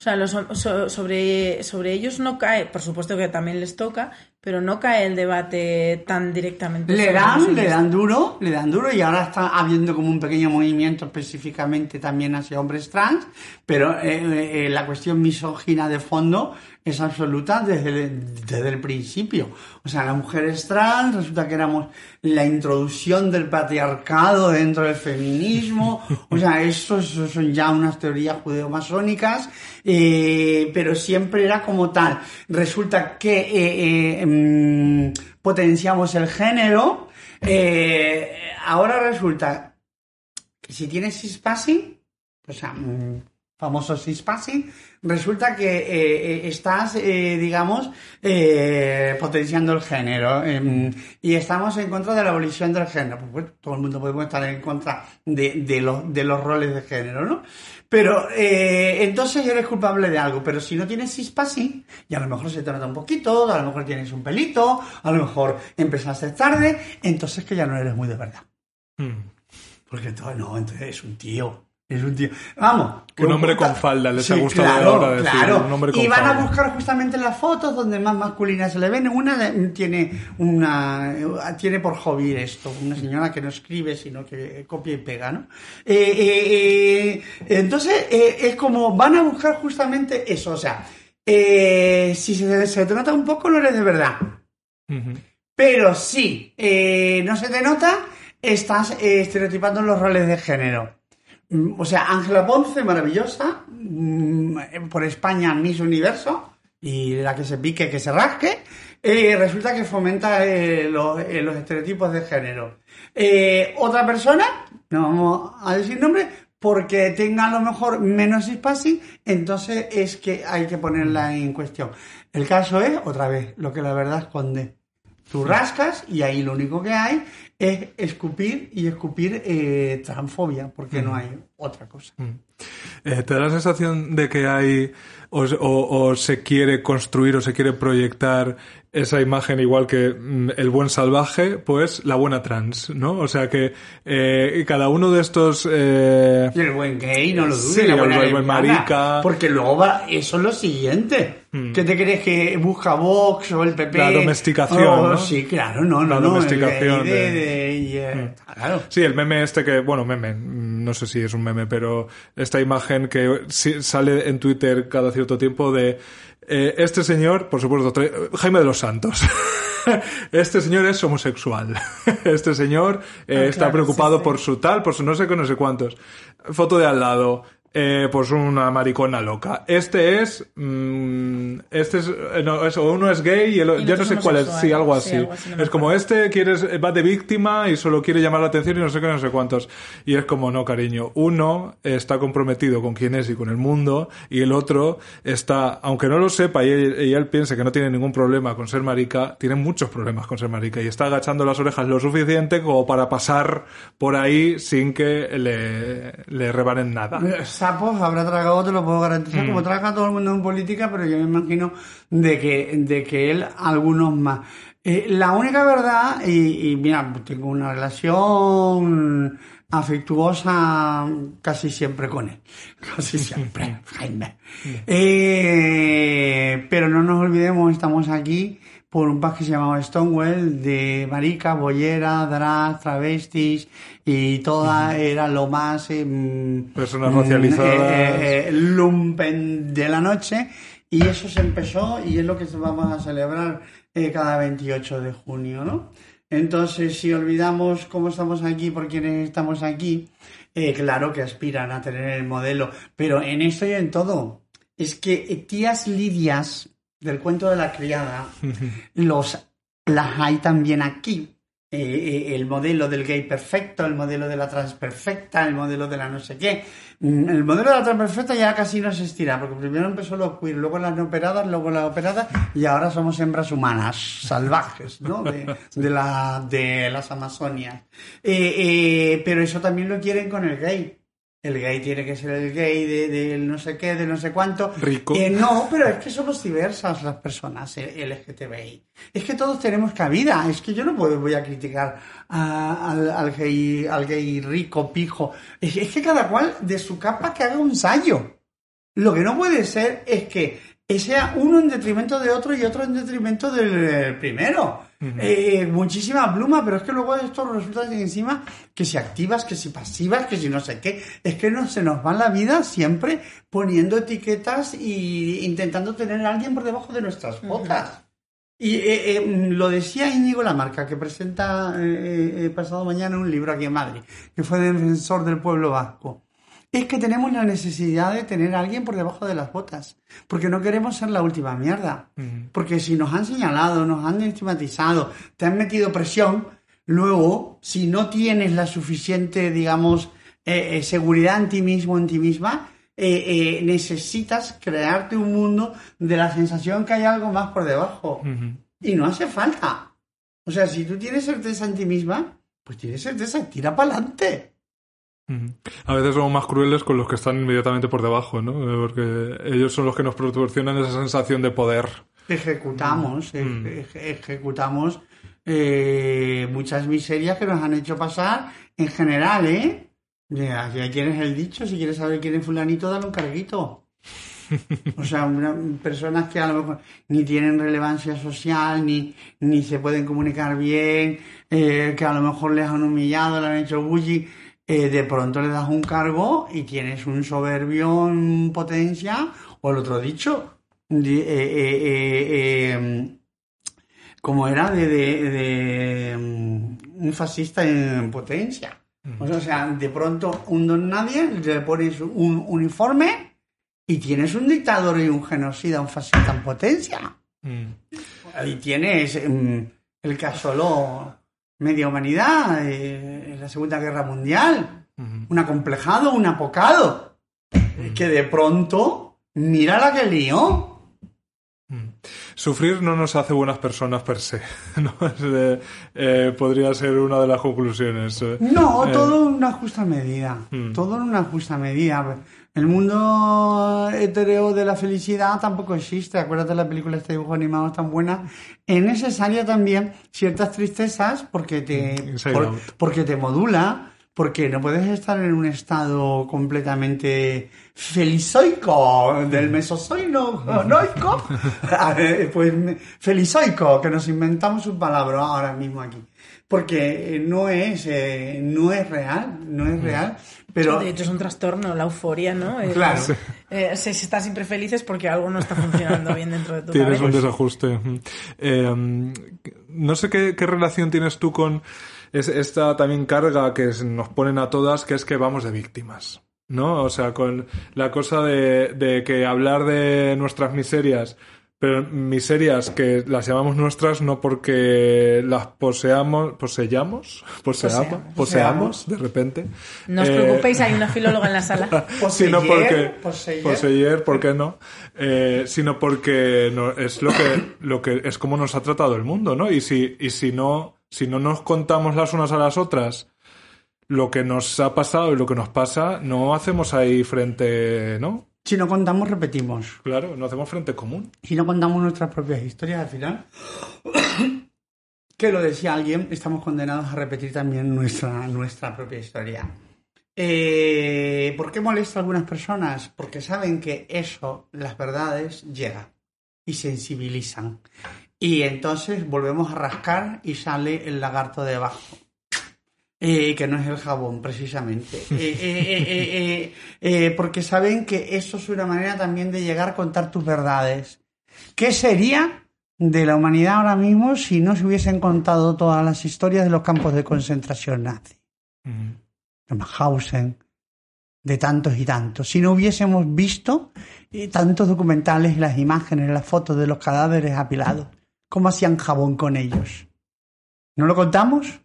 O sea, los so- sobre, sobre ellos no cae, por supuesto que también les toca, pero no cae el debate tan directamente. Le dan, le dan duro, le dan duro y ahora está habiendo como un pequeño movimiento específicamente también hacia hombres trans, pero eh, eh, la cuestión misógina de fondo es absoluta desde el, desde el principio. O sea, las mujeres trans resulta que éramos la introducción del patriarcado dentro del feminismo, o sea, eso, eso son ya unas teorías judeomasónicas, eh, pero siempre era como tal. Resulta que mm, potenciamos el género, eh, ahora resulta que si tienes cispassing, o sea, mm, resulta que eh, eh, estás, digamos, potenciando el género em, y estamos en contra de la abolición del género. Pues, todo el mundo podemos estar en contra de, de los, de los roles de género, ¿no? Pero eh, entonces eres culpable de algo, pero si no tienes cispassing, y a lo mejor se te nota un poquito, a lo mejor tienes un pelito, a lo mejor empezaste tarde, entonces que ya no eres muy de verdad. Mm. Porque entonces no, entonces es un tío. Es un tío. Vamos. Un hombre con falda, les ha gustado claro, ahora decir, Claro. un hombre con y van falda. a buscar justamente las fotos donde más masculinas se le ven. Una tiene una tiene por hobby esto, una señora que no escribe, sino que copia y pega, ¿no? Eh, eh, eh, entonces, es como van a buscar justamente eso. O sea, si se, se te nota un poco, no eres de verdad. Pero si no se te nota, estás estereotipando los roles de género. Mm, O sea, Ángela Ponce, maravillosa, mm, por España Miss Universo, y la que se pique, que se rasque, eh, resulta que fomenta eh, los, eh, los estereotipos de género. Eh, otra persona, no vamos a decir nombre, porque tenga a lo mejor menos espacio, entonces es que hay que ponerla en cuestión. El caso es, otra vez, lo que la verdad esconde. Tú rascas y ahí lo único que hay es escupir y escupir eh, transfobia, porque no hay otra cosa. Eh, ¿Te da la sensación de que hay o, o- o se quiere construir o se quiere proyectar esa imagen igual que mm, el buen salvaje, pues la buena trans, ¿no? O sea que eh, cada uno de estos... eh, el buen gay, no lo dudes. Sí, la el buena buen- marica. Porque luego va, eso es lo siguiente. ¿Qué te crees que busca Vox o el PP? La domesticación, Oh, ¿no? Sí, claro, no, no, La no. el domesticación gay de- de- eh, Claro. Sí, el meme este que, bueno, meme, no sé si es un meme, pero esta imagen que sale en Twitter cada cierto tiempo de eh, este señor, por supuesto, Jaime de los Santos. Este señor es homosexual. Este señor eh, Ah, está claro, preocupado sí, sí. por su tal, por su no sé qué, no sé cuántos. Foto de al lado. Eh, pues una maricona loca. Este es, mm, este es, eh, no, es- uno es gay y el, Y otro no sé cuál es, sí, algo Sí, así. algo así, no me es como este quiere, va de víctima y solo quiere llamar la atención y no sé qué, no sé cuántos. Y es como, no, cariño, uno está comprometido con quién es y con el mundo y el otro está, aunque no lo sepa y él, y él piense que no tiene ningún problema con ser marica, tiene muchos problemas con ser marica y está agachando las orejas lo suficiente como para pasar por ahí sin que le, le rebanen nada. Sapos habrá tragado, te lo puedo garantizar, Mm. como traga todo el mundo en política, pero yo me imagino de que, de que él algunos más. Eh, la única verdad, y, y mira, tengo una relación afectuosa casi siempre con él. Casi siempre, Jaime. Eh, pero no nos olvidemos, estamos aquí por un pack que se llamaba Stonewall, de marica, bollera, drag, travestis, y toda era lo más... em, Personas mm, racializadas. eh, eh, lumpen de la noche, y eso se empezó, y es lo que vamos a celebrar eh, cada 28 de junio, ¿no? Entonces, si olvidamos cómo estamos aquí, por quienes estamos aquí, eh, claro que aspiran a tener el modelo, pero en esto y en todo. Es que eh, tías lidias del cuento de la criada, los, las hay también aquí. Eh, eh, el modelo del gay perfecto, el modelo de la trans perfecta, el modelo de la no sé qué. Mm, El modelo de la trans perfecta ya casi no se estira, porque primero empezó los queer, luego las no operadas, luego las operadas, y ahora somos hembras humanas, salvajes, ¿no? De, de, la, de las Amazonias. Eh, pero eso también lo quieren con el gay. El gay tiene que ser el gay de, de no sé qué, de no sé cuánto. Rico. Eh, no, pero es que somos diversas las personas eh, LGTBI. Es que todos tenemos cabida. Es que yo no puedo, voy a criticar a- al, al gay, al gay rico, pijo. Es, es que cada cual de su capa que haga un sallo. Lo que no puede ser es que sea uno en detrimento de otro y otro en detrimento del primero. Eh, muchísima pluma, pero es que luego esto resulta que encima que si activas, que si pasivas, que si no sé qué, es que no, se nos va la vida siempre poniendo etiquetas y intentando tener a alguien por debajo de nuestras botas. Y eh, eh, lo decía Íñigo Lamarca, que presenta eh, eh, pasado mañana un libro aquí en Madrid, que fue defensor del pueblo vasco. Es que tenemos la necesidad de tener a alguien por debajo de las botas, porque no queremos ser la última mierda. Porque si nos han señalado, nos han estigmatizado, te han metido presión, luego, si no tienes la suficiente, digamos, eh, eh, seguridad en ti mismo, en ti misma, eh, eh, necesitas crearte un mundo de la sensación que hay algo más por debajo. Y no hace falta. O sea, si tú tienes certeza en ti misma, pues tienes certeza tira para adelante. A veces somos más crueles con los que están inmediatamente por debajo, ¿no? Porque ellos son los que nos proporcionan esa sensación de poder. Ejecutamos, ejecutamos eh, muchas miserias que nos han hecho pasar en general, ¿eh? Ya, ya tienes el dicho, si quieres saber quién es fulanito, dale un carguito. O sea, personas que a lo mejor ni tienen relevancia social, ni, ni se pueden comunicar bien, eh, que a lo mejor les han humillado, le han hecho bullying, eh, de pronto le das un cargo y tienes un soberbio en potencia, o el otro dicho, eh, como era de, de, un fascista en potencia. O sea, de pronto un don nadie le pones un uniforme y tienes un dictador y un genocida, un fascista en potencia. Y tienes mm, el que asoló media humanidad eh, en la Segunda Guerra Mundial. Un acomplejado, un apocado. Que de pronto, mira la que lió. Sufrir no nos hace buenas personas per se. ¿no? Eh, podría ser una de las conclusiones. Eh. No, todo en una justa medida. Mm. Todo en una justa medida. El mundo etéreo de la felicidad tampoco existe. Acuérdate de la película este dibujo animado tan buena. Es necesaria también ciertas tristezas porque te, mm, porque te modula porque no puedes estar en un estado completamente felizoico del mesozoico, pues felizoico, que nos inventamos un palabra ahora mismo aquí, porque no es, eh, no es real, no es real. Pero... De hecho es un trastorno, la euforia, ¿no? Claro. Eh, si estás siempre feliz es porque algo no está funcionando bien dentro de tu Tienes un desajuste. Eh, no sé qué relación tienes tú con es esta también carga que nos ponen a todas, que es que vamos de víctimas. ¿No? O sea, con la cosa de, de que hablar de nuestras miserias pero miserias que las llamamos nuestras no porque las poseamos, poseyamos, poseamos, poseamos, de repente. No os preocupéis, hay una filóloga en la sala. sino porque poseyer, ¿por qué no? Eh, sino porque no, es lo que, lo que es como nos ha tratado el mundo, ¿no? Y si, y si no, si no nos contamos las unas a las otras lo que nos ha pasado y lo que nos pasa, no hacemos ahí frente, ¿no? Si no contamos, repetimos. Claro, no hacemos frente común. Si no contamos nuestras propias historias, al final, que lo decía alguien, estamos condenados a repetir también nuestra, nuestra propia historia. Eh, ¿Por qué molesta a algunas personas? Porque saben que eso, las verdades, llegan y sensibilizan. Y entonces volvemos a rascar y sale el lagarto de abajo. Eh, que no es el jabón, precisamente. Eh, eh, porque saben que eso es una manera también de llegar a contar tus verdades. ¿Qué sería de la humanidad ahora mismo si no se hubiesen contado todas las historias de los campos de concentración nazi? De Mauthausen, de tantos y tantos. Si no hubiésemos visto tantos documentales, las imágenes, las fotos de los cadáveres apilados, ¿cómo hacían jabón con ellos? ¿No lo contamos?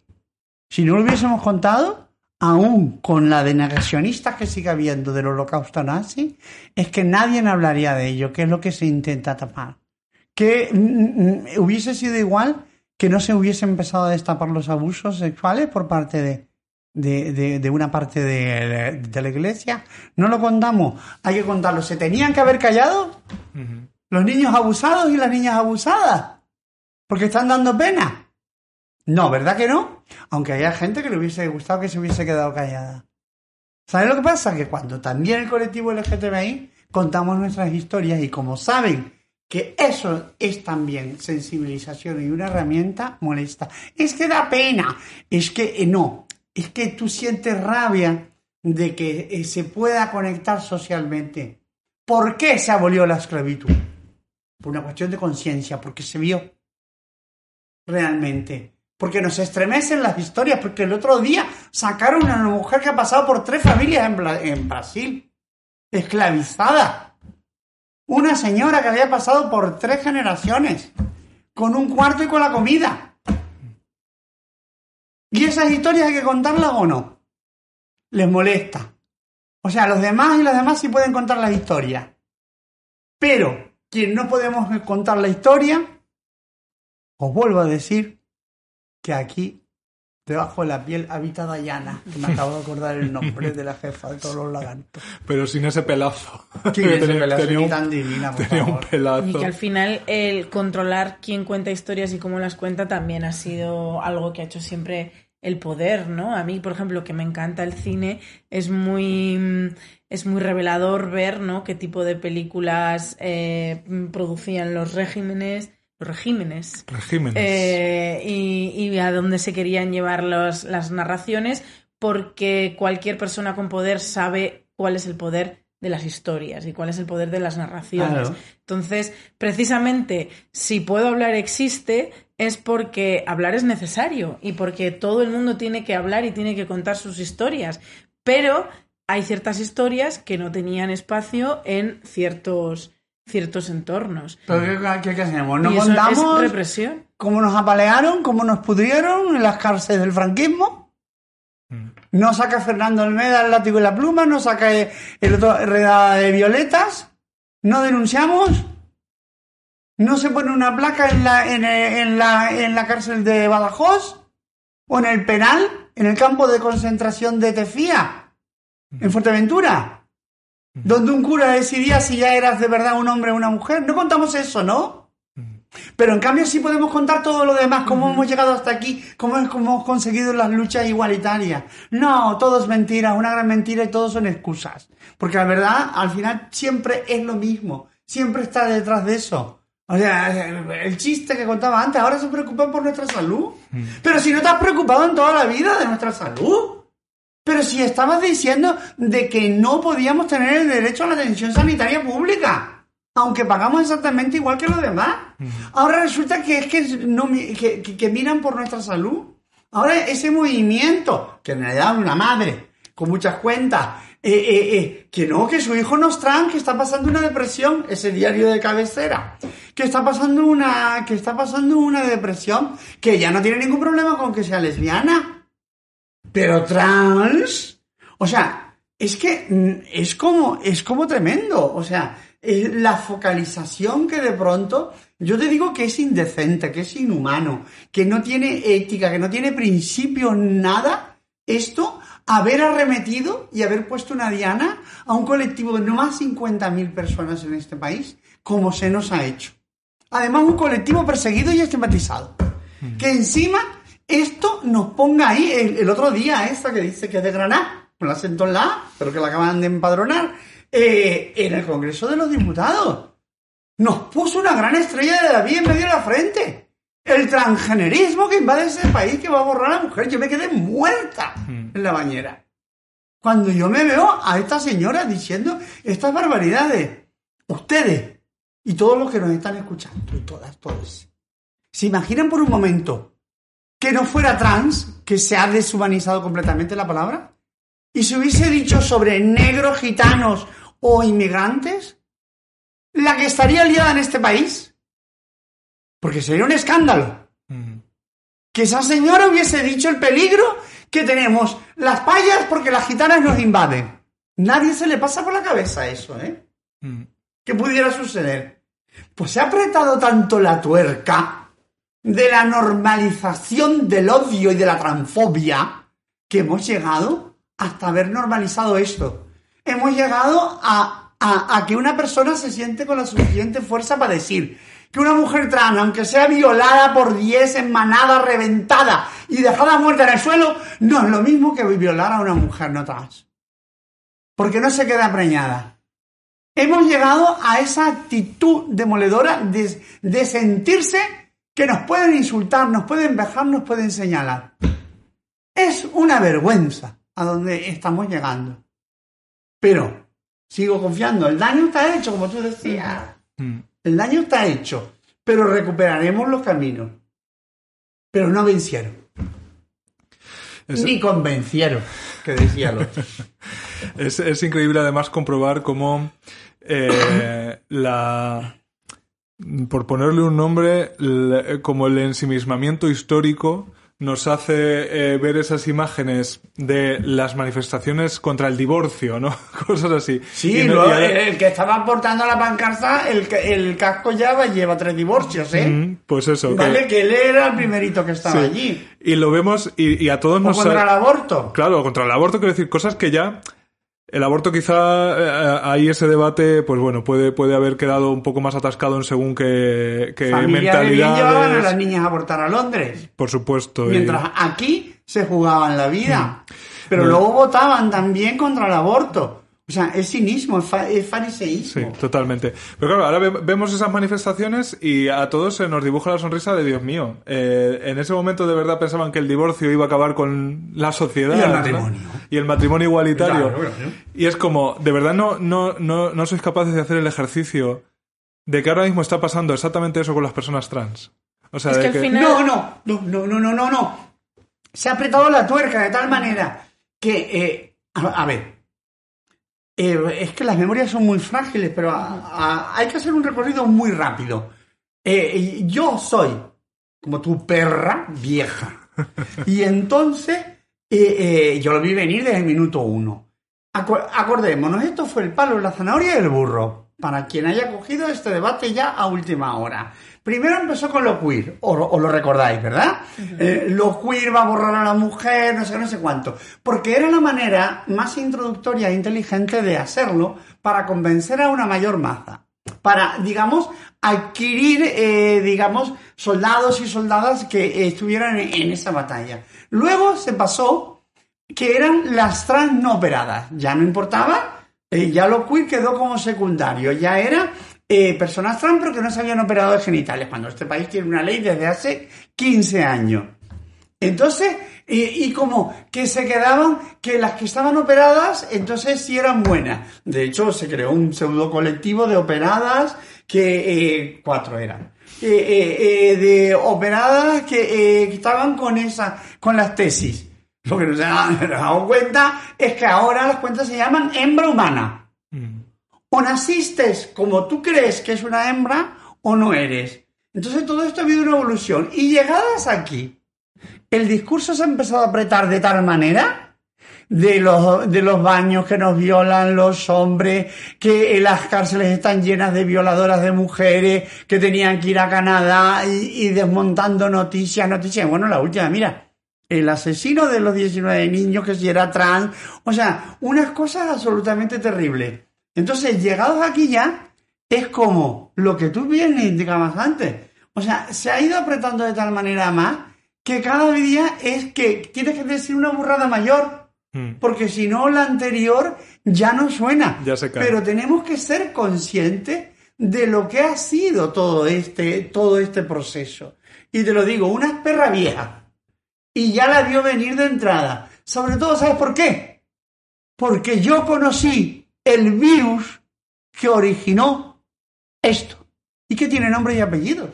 Si no lo hubiésemos contado, aún con la de negacionistas que sigue habiendo del holocausto nazi, es que nadie hablaría de ello, que es lo que se intenta tapar. Que mm, mm, hubiese sido igual que no se hubiese empezado a destapar los abusos sexuales por parte de, de, de, una parte de, de, la iglesia. No lo contamos, hay que contarlo. ¿Se tenían que haber callado? Los niños abusados y las niñas abusadas. Porque están dando pena. No, ¿verdad que no? Aunque haya gente que le hubiese gustado que se hubiese quedado callada. ¿Sabes lo que pasa? Que cuando también el colectivo LGTBI contamos nuestras historias y como saben que eso es también sensibilización y una herramienta molesta. Es que da pena, es que eh, no, es que tú sientes rabia de que eh, se pueda conectar socialmente. ¿Por qué se abolió la esclavitud? Por una cuestión de conciencia, porque se vio realmente porque nos estremecen las historias, porque el otro día sacaron a una mujer que ha pasado por tres familias en, Brasil, esclavizada. Una señora que había pasado por tres generaciones, con un cuarto y con la comida. ¿Y esas historias hay que contarlas o no? Les molesta. O sea, los demás y los demás sí pueden contar la historia. Pero quien no podemos contar la historia, os vuelvo a decir que aquí, debajo de la piel, habita Dayana. que Me acabo de acordar el nombre de la jefa de todos los lagartos. Pero sin ese pelazo. ¿Quién es ese Tenía- pelazo tenía ni un- tan divina, por Tenía un favor? pelazo. Y que al final el controlar quién cuenta historias y cómo las cuenta también ha sido algo que ha hecho siempre el poder, ¿no? A mí, por ejemplo, que me encanta el cine, es muy mm, es muy revelador ver, ¿no? Qué tipo de películas eh, producían los regímenes, regímenes, Regímenes. eh, y, y a dónde se querían llevar los- las narraciones, porque cualquier persona con poder sabe cuál es el poder de las historias y cuál es el poder de las narraciones. Claro. Entonces, precisamente, si puedo hablar existe, es porque hablar es necesario y porque todo el mundo tiene que hablar y tiene que contar sus historias. Pero hay ciertas historias que no tenían espacio en ciertos, ciertos entornos. ¿Pero qué, qué- qué hacemos? ¿No contamos es represión. cómo nos apalearon, cómo nos pudrieron en las cárceles del franquismo? Mm. No saca Fernando Almeda el látigo y la pluma, no saca el otro redada de violetas, no denunciamos, no se pone una placa en la, en, el- en la, en la cárcel de Badajoz o en el penal, en el campo de concentración de Tefía, en Fuerteventura, donde un cura decidía si ya eras de verdad un hombre o una mujer. No contamos eso, ¿no? Pero en cambio sí podemos contar todo lo demás, cómo hemos llegado hasta aquí, cómo hemos conseguido las luchas igualitarias. No, todo es mentira, una gran mentira y todo son excusas. Porque la verdad, al final, siempre es lo mismo. Siempre está detrás de eso. O sea, el chiste que contaba antes, ahora se preocupan por nuestra salud. Pero si no te has preocupado en toda la vida de nuestra salud. Pero si estabas diciendo de que no podíamos tener el derecho a la atención sanitaria pública, aunque pagamos exactamente igual que los demás. Ahora resulta que es que, no, mi- que, que- que miran por nuestra salud. Ahora ese movimiento, que en realidad es una madre, con muchas cuentas, eh, eh, eh, que no, que su hijo nos traen, que está pasando una depresión, ese diario de cabecera, que está pasando una, que está pasando una depresión, que ya no tiene ningún problema con que sea lesbiana. Pero trans, o sea, es que mm, es como, es como tremendo. O sea, es la focalización que de pronto, yo te digo que es indecente, que es inhumano, que no tiene ética, que no tiene principios, nada. Esto, haber arremetido y haber puesto una diana a un colectivo de no más 50.000 personas en este país, como se nos ha hecho. Además, un colectivo perseguido y estigmatizado. Que encima esto nos ponga ahí el, el otro día esta que dice que es de Granada, con la acento en la A, pero que la acaban de empadronar, eh, en el Congreso de los Diputados. Nos puso una gran estrella de David en medio de la frente. El transgenerismo que invade ese país que va a borrar a la mujer. Yo me quedé muerta en la bañera. Cuando yo me veo a esta señora diciendo estas barbaridades, ustedes y todos los que nos están escuchando, y todas, todos, ¿se imaginan por un momento que no fuera trans, que se ha deshumanizado completamente la palabra? ¿Y se hubiese dicho sobre negros, gitanos o inmigrantes? ¿La que estaría liada en este país? Porque sería un escándalo Mm. que esa señora hubiese dicho el peligro que tenemos las payas porque las gitanas nos invaden. Nadie se le pasa por la cabeza eso, ¿eh? Mm. ¿Qué pudiera suceder? Pues se ha apretado tanto la tuerca de la normalización del odio y de la transfobia que hemos llegado hasta haber normalizado esto. Hemos llegado a, a- a que una persona se siente con la suficiente fuerza para decir que una mujer trans, aunque sea violada por 10 en manada, reventada y dejada muerta en el suelo, no es lo mismo que violar a una mujer no trans. Porque no se queda preñada. Hemos llegado a esa actitud demoledora de, de sentirse que nos pueden insultar, nos pueden vejar, nos pueden señalar. Es una vergüenza a donde estamos llegando. Pero sigo confiando, el daño está hecho, como tú decías. Mm. El daño está hecho, pero recuperaremos los caminos. Pero no vencieron. Ni convencieron, que decía otro. Es, es increíble además comprobar cómo eh, la por ponerle un nombre, la- como el ensimismamiento histórico nos hace eh, ver esas imágenes de las manifestaciones contra el divorcio, ¿no? Cosas así. Sí, no- el que estaba portando la pancarta, el, el casco ya va- lleva tres divorcios, ¿eh? Mm, Pues eso. que- Vale, que él era el primerito que estaba sí. allí. Y lo vemos y, y a todos O nos... contra el aborto. Claro, contra el aborto, quiero decir, cosas que ya... El aborto quizá eh, ahí ese debate, pues bueno, puede, puede haber quedado un poco más atascado en según qué, qué bien llevaban a las niñas a abortar a Londres. Por supuesto. y- Mientras aquí se jugaban la vida. Pero Mm. No. luego votaban también contra el aborto. O sea, es cinismo, es, fa- es fariseísmo. Sí, totalmente. Pero claro, ahora ve- vemos esas manifestaciones y a todos se nos dibuja la sonrisa de Dios mío. Eh, en ese momento de verdad pensaban que el divorcio iba a acabar con la sociedad. Y el ¿no? matrimonio. Y el matrimonio igualitario. Claro, claro. Y es como, de verdad no, no, no, no sois capaces de hacer el ejercicio de que ahora mismo está pasando exactamente eso con las personas trans. O sea, Es de que al que... final- No, no, no, no, no, no, no, no. Se ha apretado la tuerca de tal manera que, eh, a, a ver, eh, es que las memorias son muy frágiles, pero hay que hacer un recorrido muy rápido. Eh, yo soy como tu perra vieja. Y entonces eh, eh, yo lo vi venir desde el minuto uno. Acordémonos, esto fue el palo, la zanahoria y el burro. Para quien haya cogido este debate ya a última hora. Primero empezó con lo queer, o, o lo recordáis, ¿verdad? Eh, lo queer va a borrar a la mujer, no sé, no sé cuánto. Porque era la manera más introductoria e inteligente de hacerlo para convencer a una mayor masa. Para, digamos, adquirir, eh, digamos, soldados y soldadas que eh, estuvieran en, en esa batalla. Luego se pasó que eran las trans no operadas. Ya no importaba, eh, ya lo queer quedó como secundario. Ya era eh, personas trans pero que no se habían operado de genitales, cuando este país tiene una ley desde hace 15 años. Entonces, y, y como que se quedaban, que las que estaban operadas, entonces sí eran buenas. De hecho, se creó un pseudo colectivo de operadas que eh, cuatro eran. Eh, eh, eh, de operadas eh, que estaban con esa, con las tesis. Lo que no se han dado cuenta es que ahora las cuentas se llaman hembra humana. Mm. O naciste como tú crees que es una hembra o no eres. Entonces todo esto ha habido una evolución. Y llegadas aquí, el discurso se ha empezado a apretar de tal manera de los, de los baños que nos violan los hombres, que en las cárceles están llenas de violadoras de mujeres, que tenían que ir a Canadá y, y desmontando noticias, noticias. Bueno, la última, mira, el asesino de los 19 niños que si era trans, o sea, unas cosas absolutamente terribles. Entonces, llegados aquí ya, es como lo que tú bien indicabas antes. O sea, se ha ido apretando de tal manera más que cada día es que tienes que decir una burrada mayor, Mm. porque si no, la anterior ya no suena. Ya se cae. Pero tenemos que ser conscientes de lo que ha sido todo este, todo este proceso. Y te lo digo, una perra vieja. Y ya la vio venir de entrada. Sobre todo, ¿sabes por qué? Porque yo conocí el virus que originó esto. Y que tiene nombre y apellidos.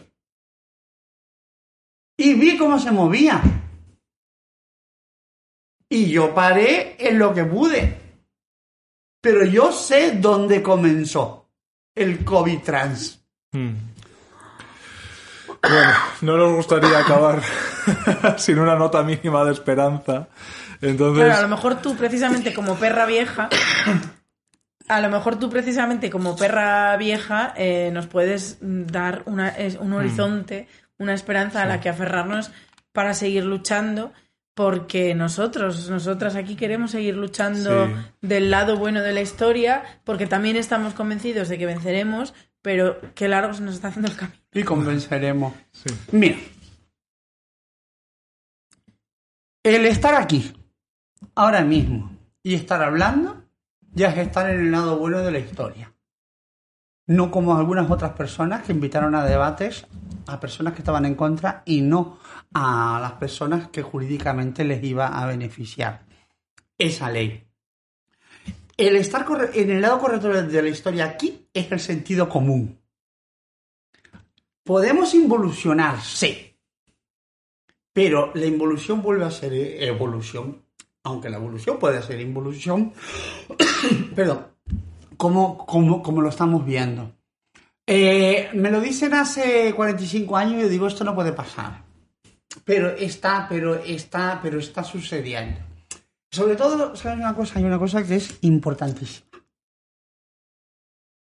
Y vi cómo se movía. Y yo paré en lo que pude. Pero yo sé dónde comenzó el COVID trans. Mm. Bueno, no nos gustaría acabar sin una nota mínima de esperanza. Entonces, Claro, a lo mejor tú precisamente como perra vieja, a lo mejor tú precisamente como perra vieja eh, nos puedes dar una, es- Mm. un horizonte, una esperanza a la que aferrarnos para seguir luchando, porque nosotros, nosotras aquí queremos seguir luchando Sí. del lado bueno de la historia, porque también estamos convencidos de que venceremos, pero qué largo se nos está haciendo el camino. Y convenceremos. sí. Mira. El estar aquí, ahora mismo, y estar hablando, ya es estar en el lado bueno de la historia. No como algunas otras personas que invitaron a debates a personas que estaban en contra y no a las personas que jurídicamente les iba a beneficiar esa ley. El estar en el lado correcto de la historia aquí es el sentido común. Podemos involucionar, sí. Pero la involución vuelve a ser evolución. Aunque la evolución puede ser involución. Perdón. Como lo estamos viendo. Eh, me lo dicen hace 45 años y yo digo, esto no puede pasar. pero está, pero está, pero está sucediendo. Sobre todo, ¿sabes una cosa? Hay una cosa que es importantísima.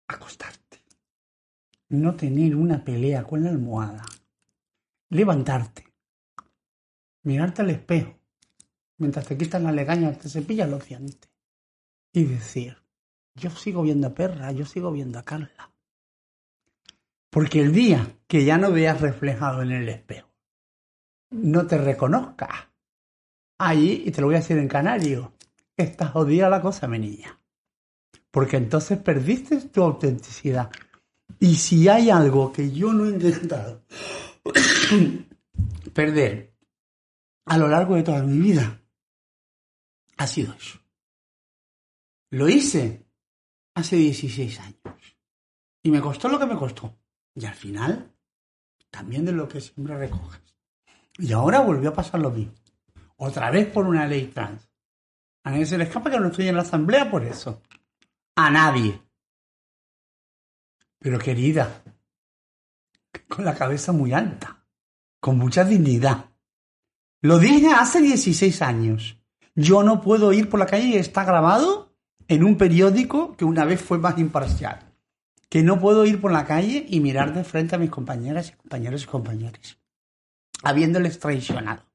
Acostarte. No tener una pelea con la almohada. Levantarte. Mirarte al espejo. Mientras te quitan la legaña, te cepillas los dientes. Y decir, yo sigo viendo a Perra, yo sigo viendo a Carla. Porque el día que ya no veas reflejado en el espejo, no te reconozcas, ahí, y te lo voy a decir en canario, está jodida la cosa, mi niña. Porque entonces perdiste tu autenticidad. Y si hay algo que yo no he intentado perder a lo largo de toda mi vida, ha sido eso. Lo hice hace 16 años. Y me costó lo que me costó. Y al final, también de lo que siempre recoges. Y ahora volvió a pasar lo mismo. Otra vez por una ley trans. A nadie se le escapa que no estoy en la asamblea por eso. A nadie. Pero querida, con la cabeza muy alta, con mucha dignidad. Lo dije hace 16 años. Yo no puedo ir por la calle y está grabado en un periódico que una vez fue más imparcial. Que no puedo ir por la calle y mirar de frente a mis compañeras y compañeros y compañeros, habiéndoles traicionado.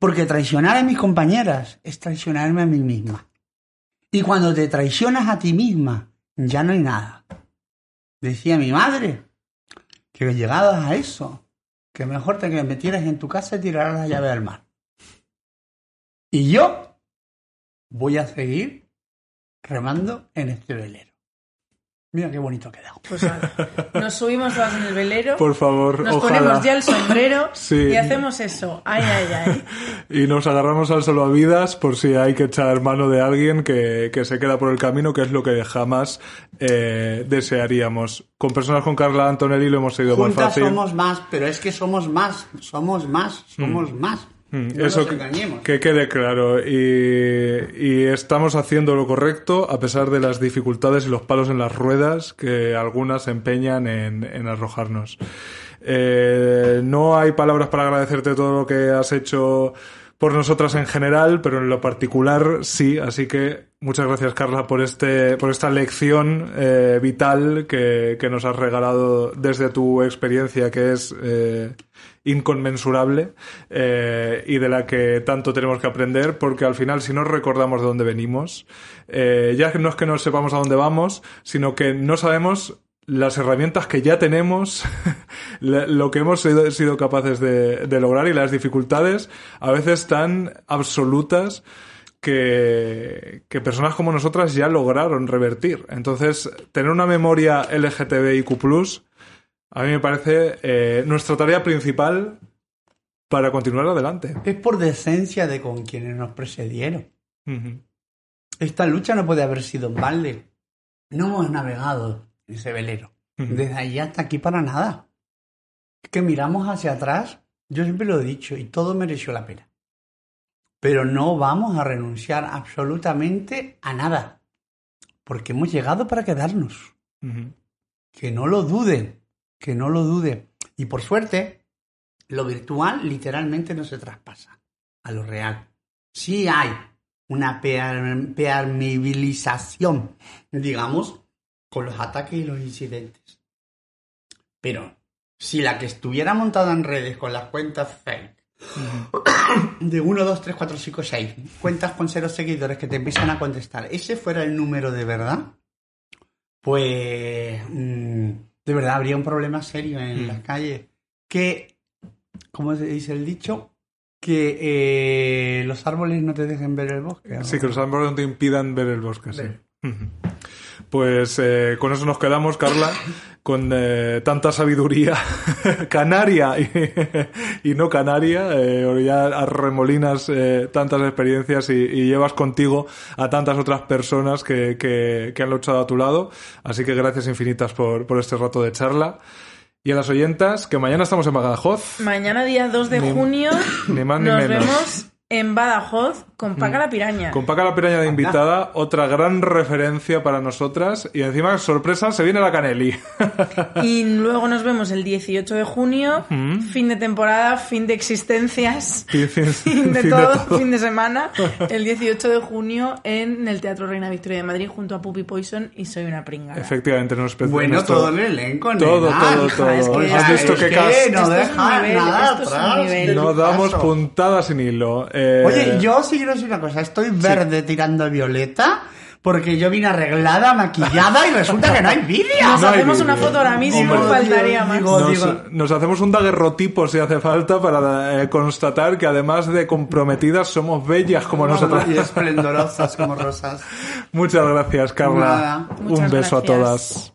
Porque traicionar a mis compañeras es traicionarme a mí misma. Y cuando te traicionas a ti misma, ya no hay nada. Decía mi madre que llegadas a eso, que mejor te metieras en tu casa y tiraras la llave al mar. Y yo voy a seguir remando en este velero. Mira qué bonito ha quedado. Pues nada, nos subimos todas en el velero. Por favor, Nos ojalá. ponemos ya el sombrero Sí. y hacemos eso. Ay, ay, ay. Y nos agarramos al salvavidas por si hay que echar mano de alguien que, que se queda por el camino, que es lo que jamás eh, desearíamos. Con personas con Carla Antonelli lo hemos seguido más Juntas fácil. somos más, pero es que somos más, somos más, somos más. Mm, No Eso nos que, engañemos. que quede claro. Y, y estamos haciendo lo correcto a pesar de las dificultades y los palos en las ruedas que algunas empeñan en, en arrojarnos. Eh, no hay palabras para agradecerte todo lo que has hecho por nosotras en general, pero en lo particular sí. Así que muchas gracias, Carla, por este, por esta lección eh, vital que, que nos has regalado desde tu experiencia, que es eh, inconmensurable eh, y de la que tanto tenemos que aprender, porque al final, si no recordamos de dónde venimos, eh, ya no es que no sepamos a dónde vamos, sino que no sabemos las herramientas que ya tenemos, lo que hemos sido, sido capaces de, de lograr y las dificultades a veces tan absolutas que, que personas como nosotras ya lograron revertir. Entonces, tener una memoria LGTBIQ+, a mí me parece eh, nuestra tarea principal para continuar adelante. Es por decencia de con quienes nos precedieron. Esta lucha no puede haber sido en balde. No hemos navegado ese velero. Desde allí hasta aquí para nada. Es que miramos hacia atrás, yo siempre lo he dicho, y todo mereció la pena. Pero no vamos a renunciar absolutamente a nada. Porque hemos llegado para quedarnos. Que no lo duden, que no lo duden. Y por suerte, lo virtual literalmente no se traspasa a lo real. Sí hay una per- permeabilización, digamos, con los ataques y los incidentes. Pero si la que estuviera montada en redes con las cuentas fake de 1, 2, 3, 4, 5, 6, cuentas con cero seguidores que te empiezan a contestar, ese fuera el número de verdad, pues mm, de verdad habría un problema serio en Mm. las calles. Que, como se dice el dicho, que eh, los árboles no te dejen ver el bosque. ¿no? Sí, que los árboles no te impidan ver el bosque, sí. Ver. Pues eh, con eso nos quedamos, Carla, con eh, tanta sabiduría canaria y, y no canaria, eh, o ya arremolinas eh, tantas experiencias y, y llevas contigo a tantas otras personas que, que, que han luchado a tu lado. Así que gracias infinitas por, por este rato de charla. Y a las oyentas, que mañana estamos en Badajoz. Mañana, día 2 de Ni- junio, ni más ni nos menos. vemos en Badajoz con Paca Mm. la Piraña. Con Paca la Piraña de invitada, otra gran referencia para nosotras. Y encima, sorpresa, se viene la Caneli. Y luego nos vemos el 18 de junio, Mm. fin de temporada, fin de existencias, Fin- fin- fin de fin de todo, todo. fin de semana, el 18 de junio en el Teatro Reina Victoria de Madrid junto a Puppy Poison y Soy una pringada. Efectivamente, nos Bueno, nuestro- todo el elenco, Todo, todo, todo. es que Has visto es qué que cast. no deja nivel, nada atrás No damos puntadas sin hilo. Eh, Oye, yo sí quiero decir una cosa. Estoy verde tirando violeta porque yo vine arreglada, maquillada y resulta que no hay vídeo. Nos No hacemos una foto ahora mismo, Hombre. faltaría más. Digo, Nos, digo- nos hacemos un daguerrotipo si hace falta para eh, constatar que además de comprometidas somos bellas como nosotras. Y esplendorosas como rosas. Muchas gracias, Carla. Nada. un Muchas beso a todas.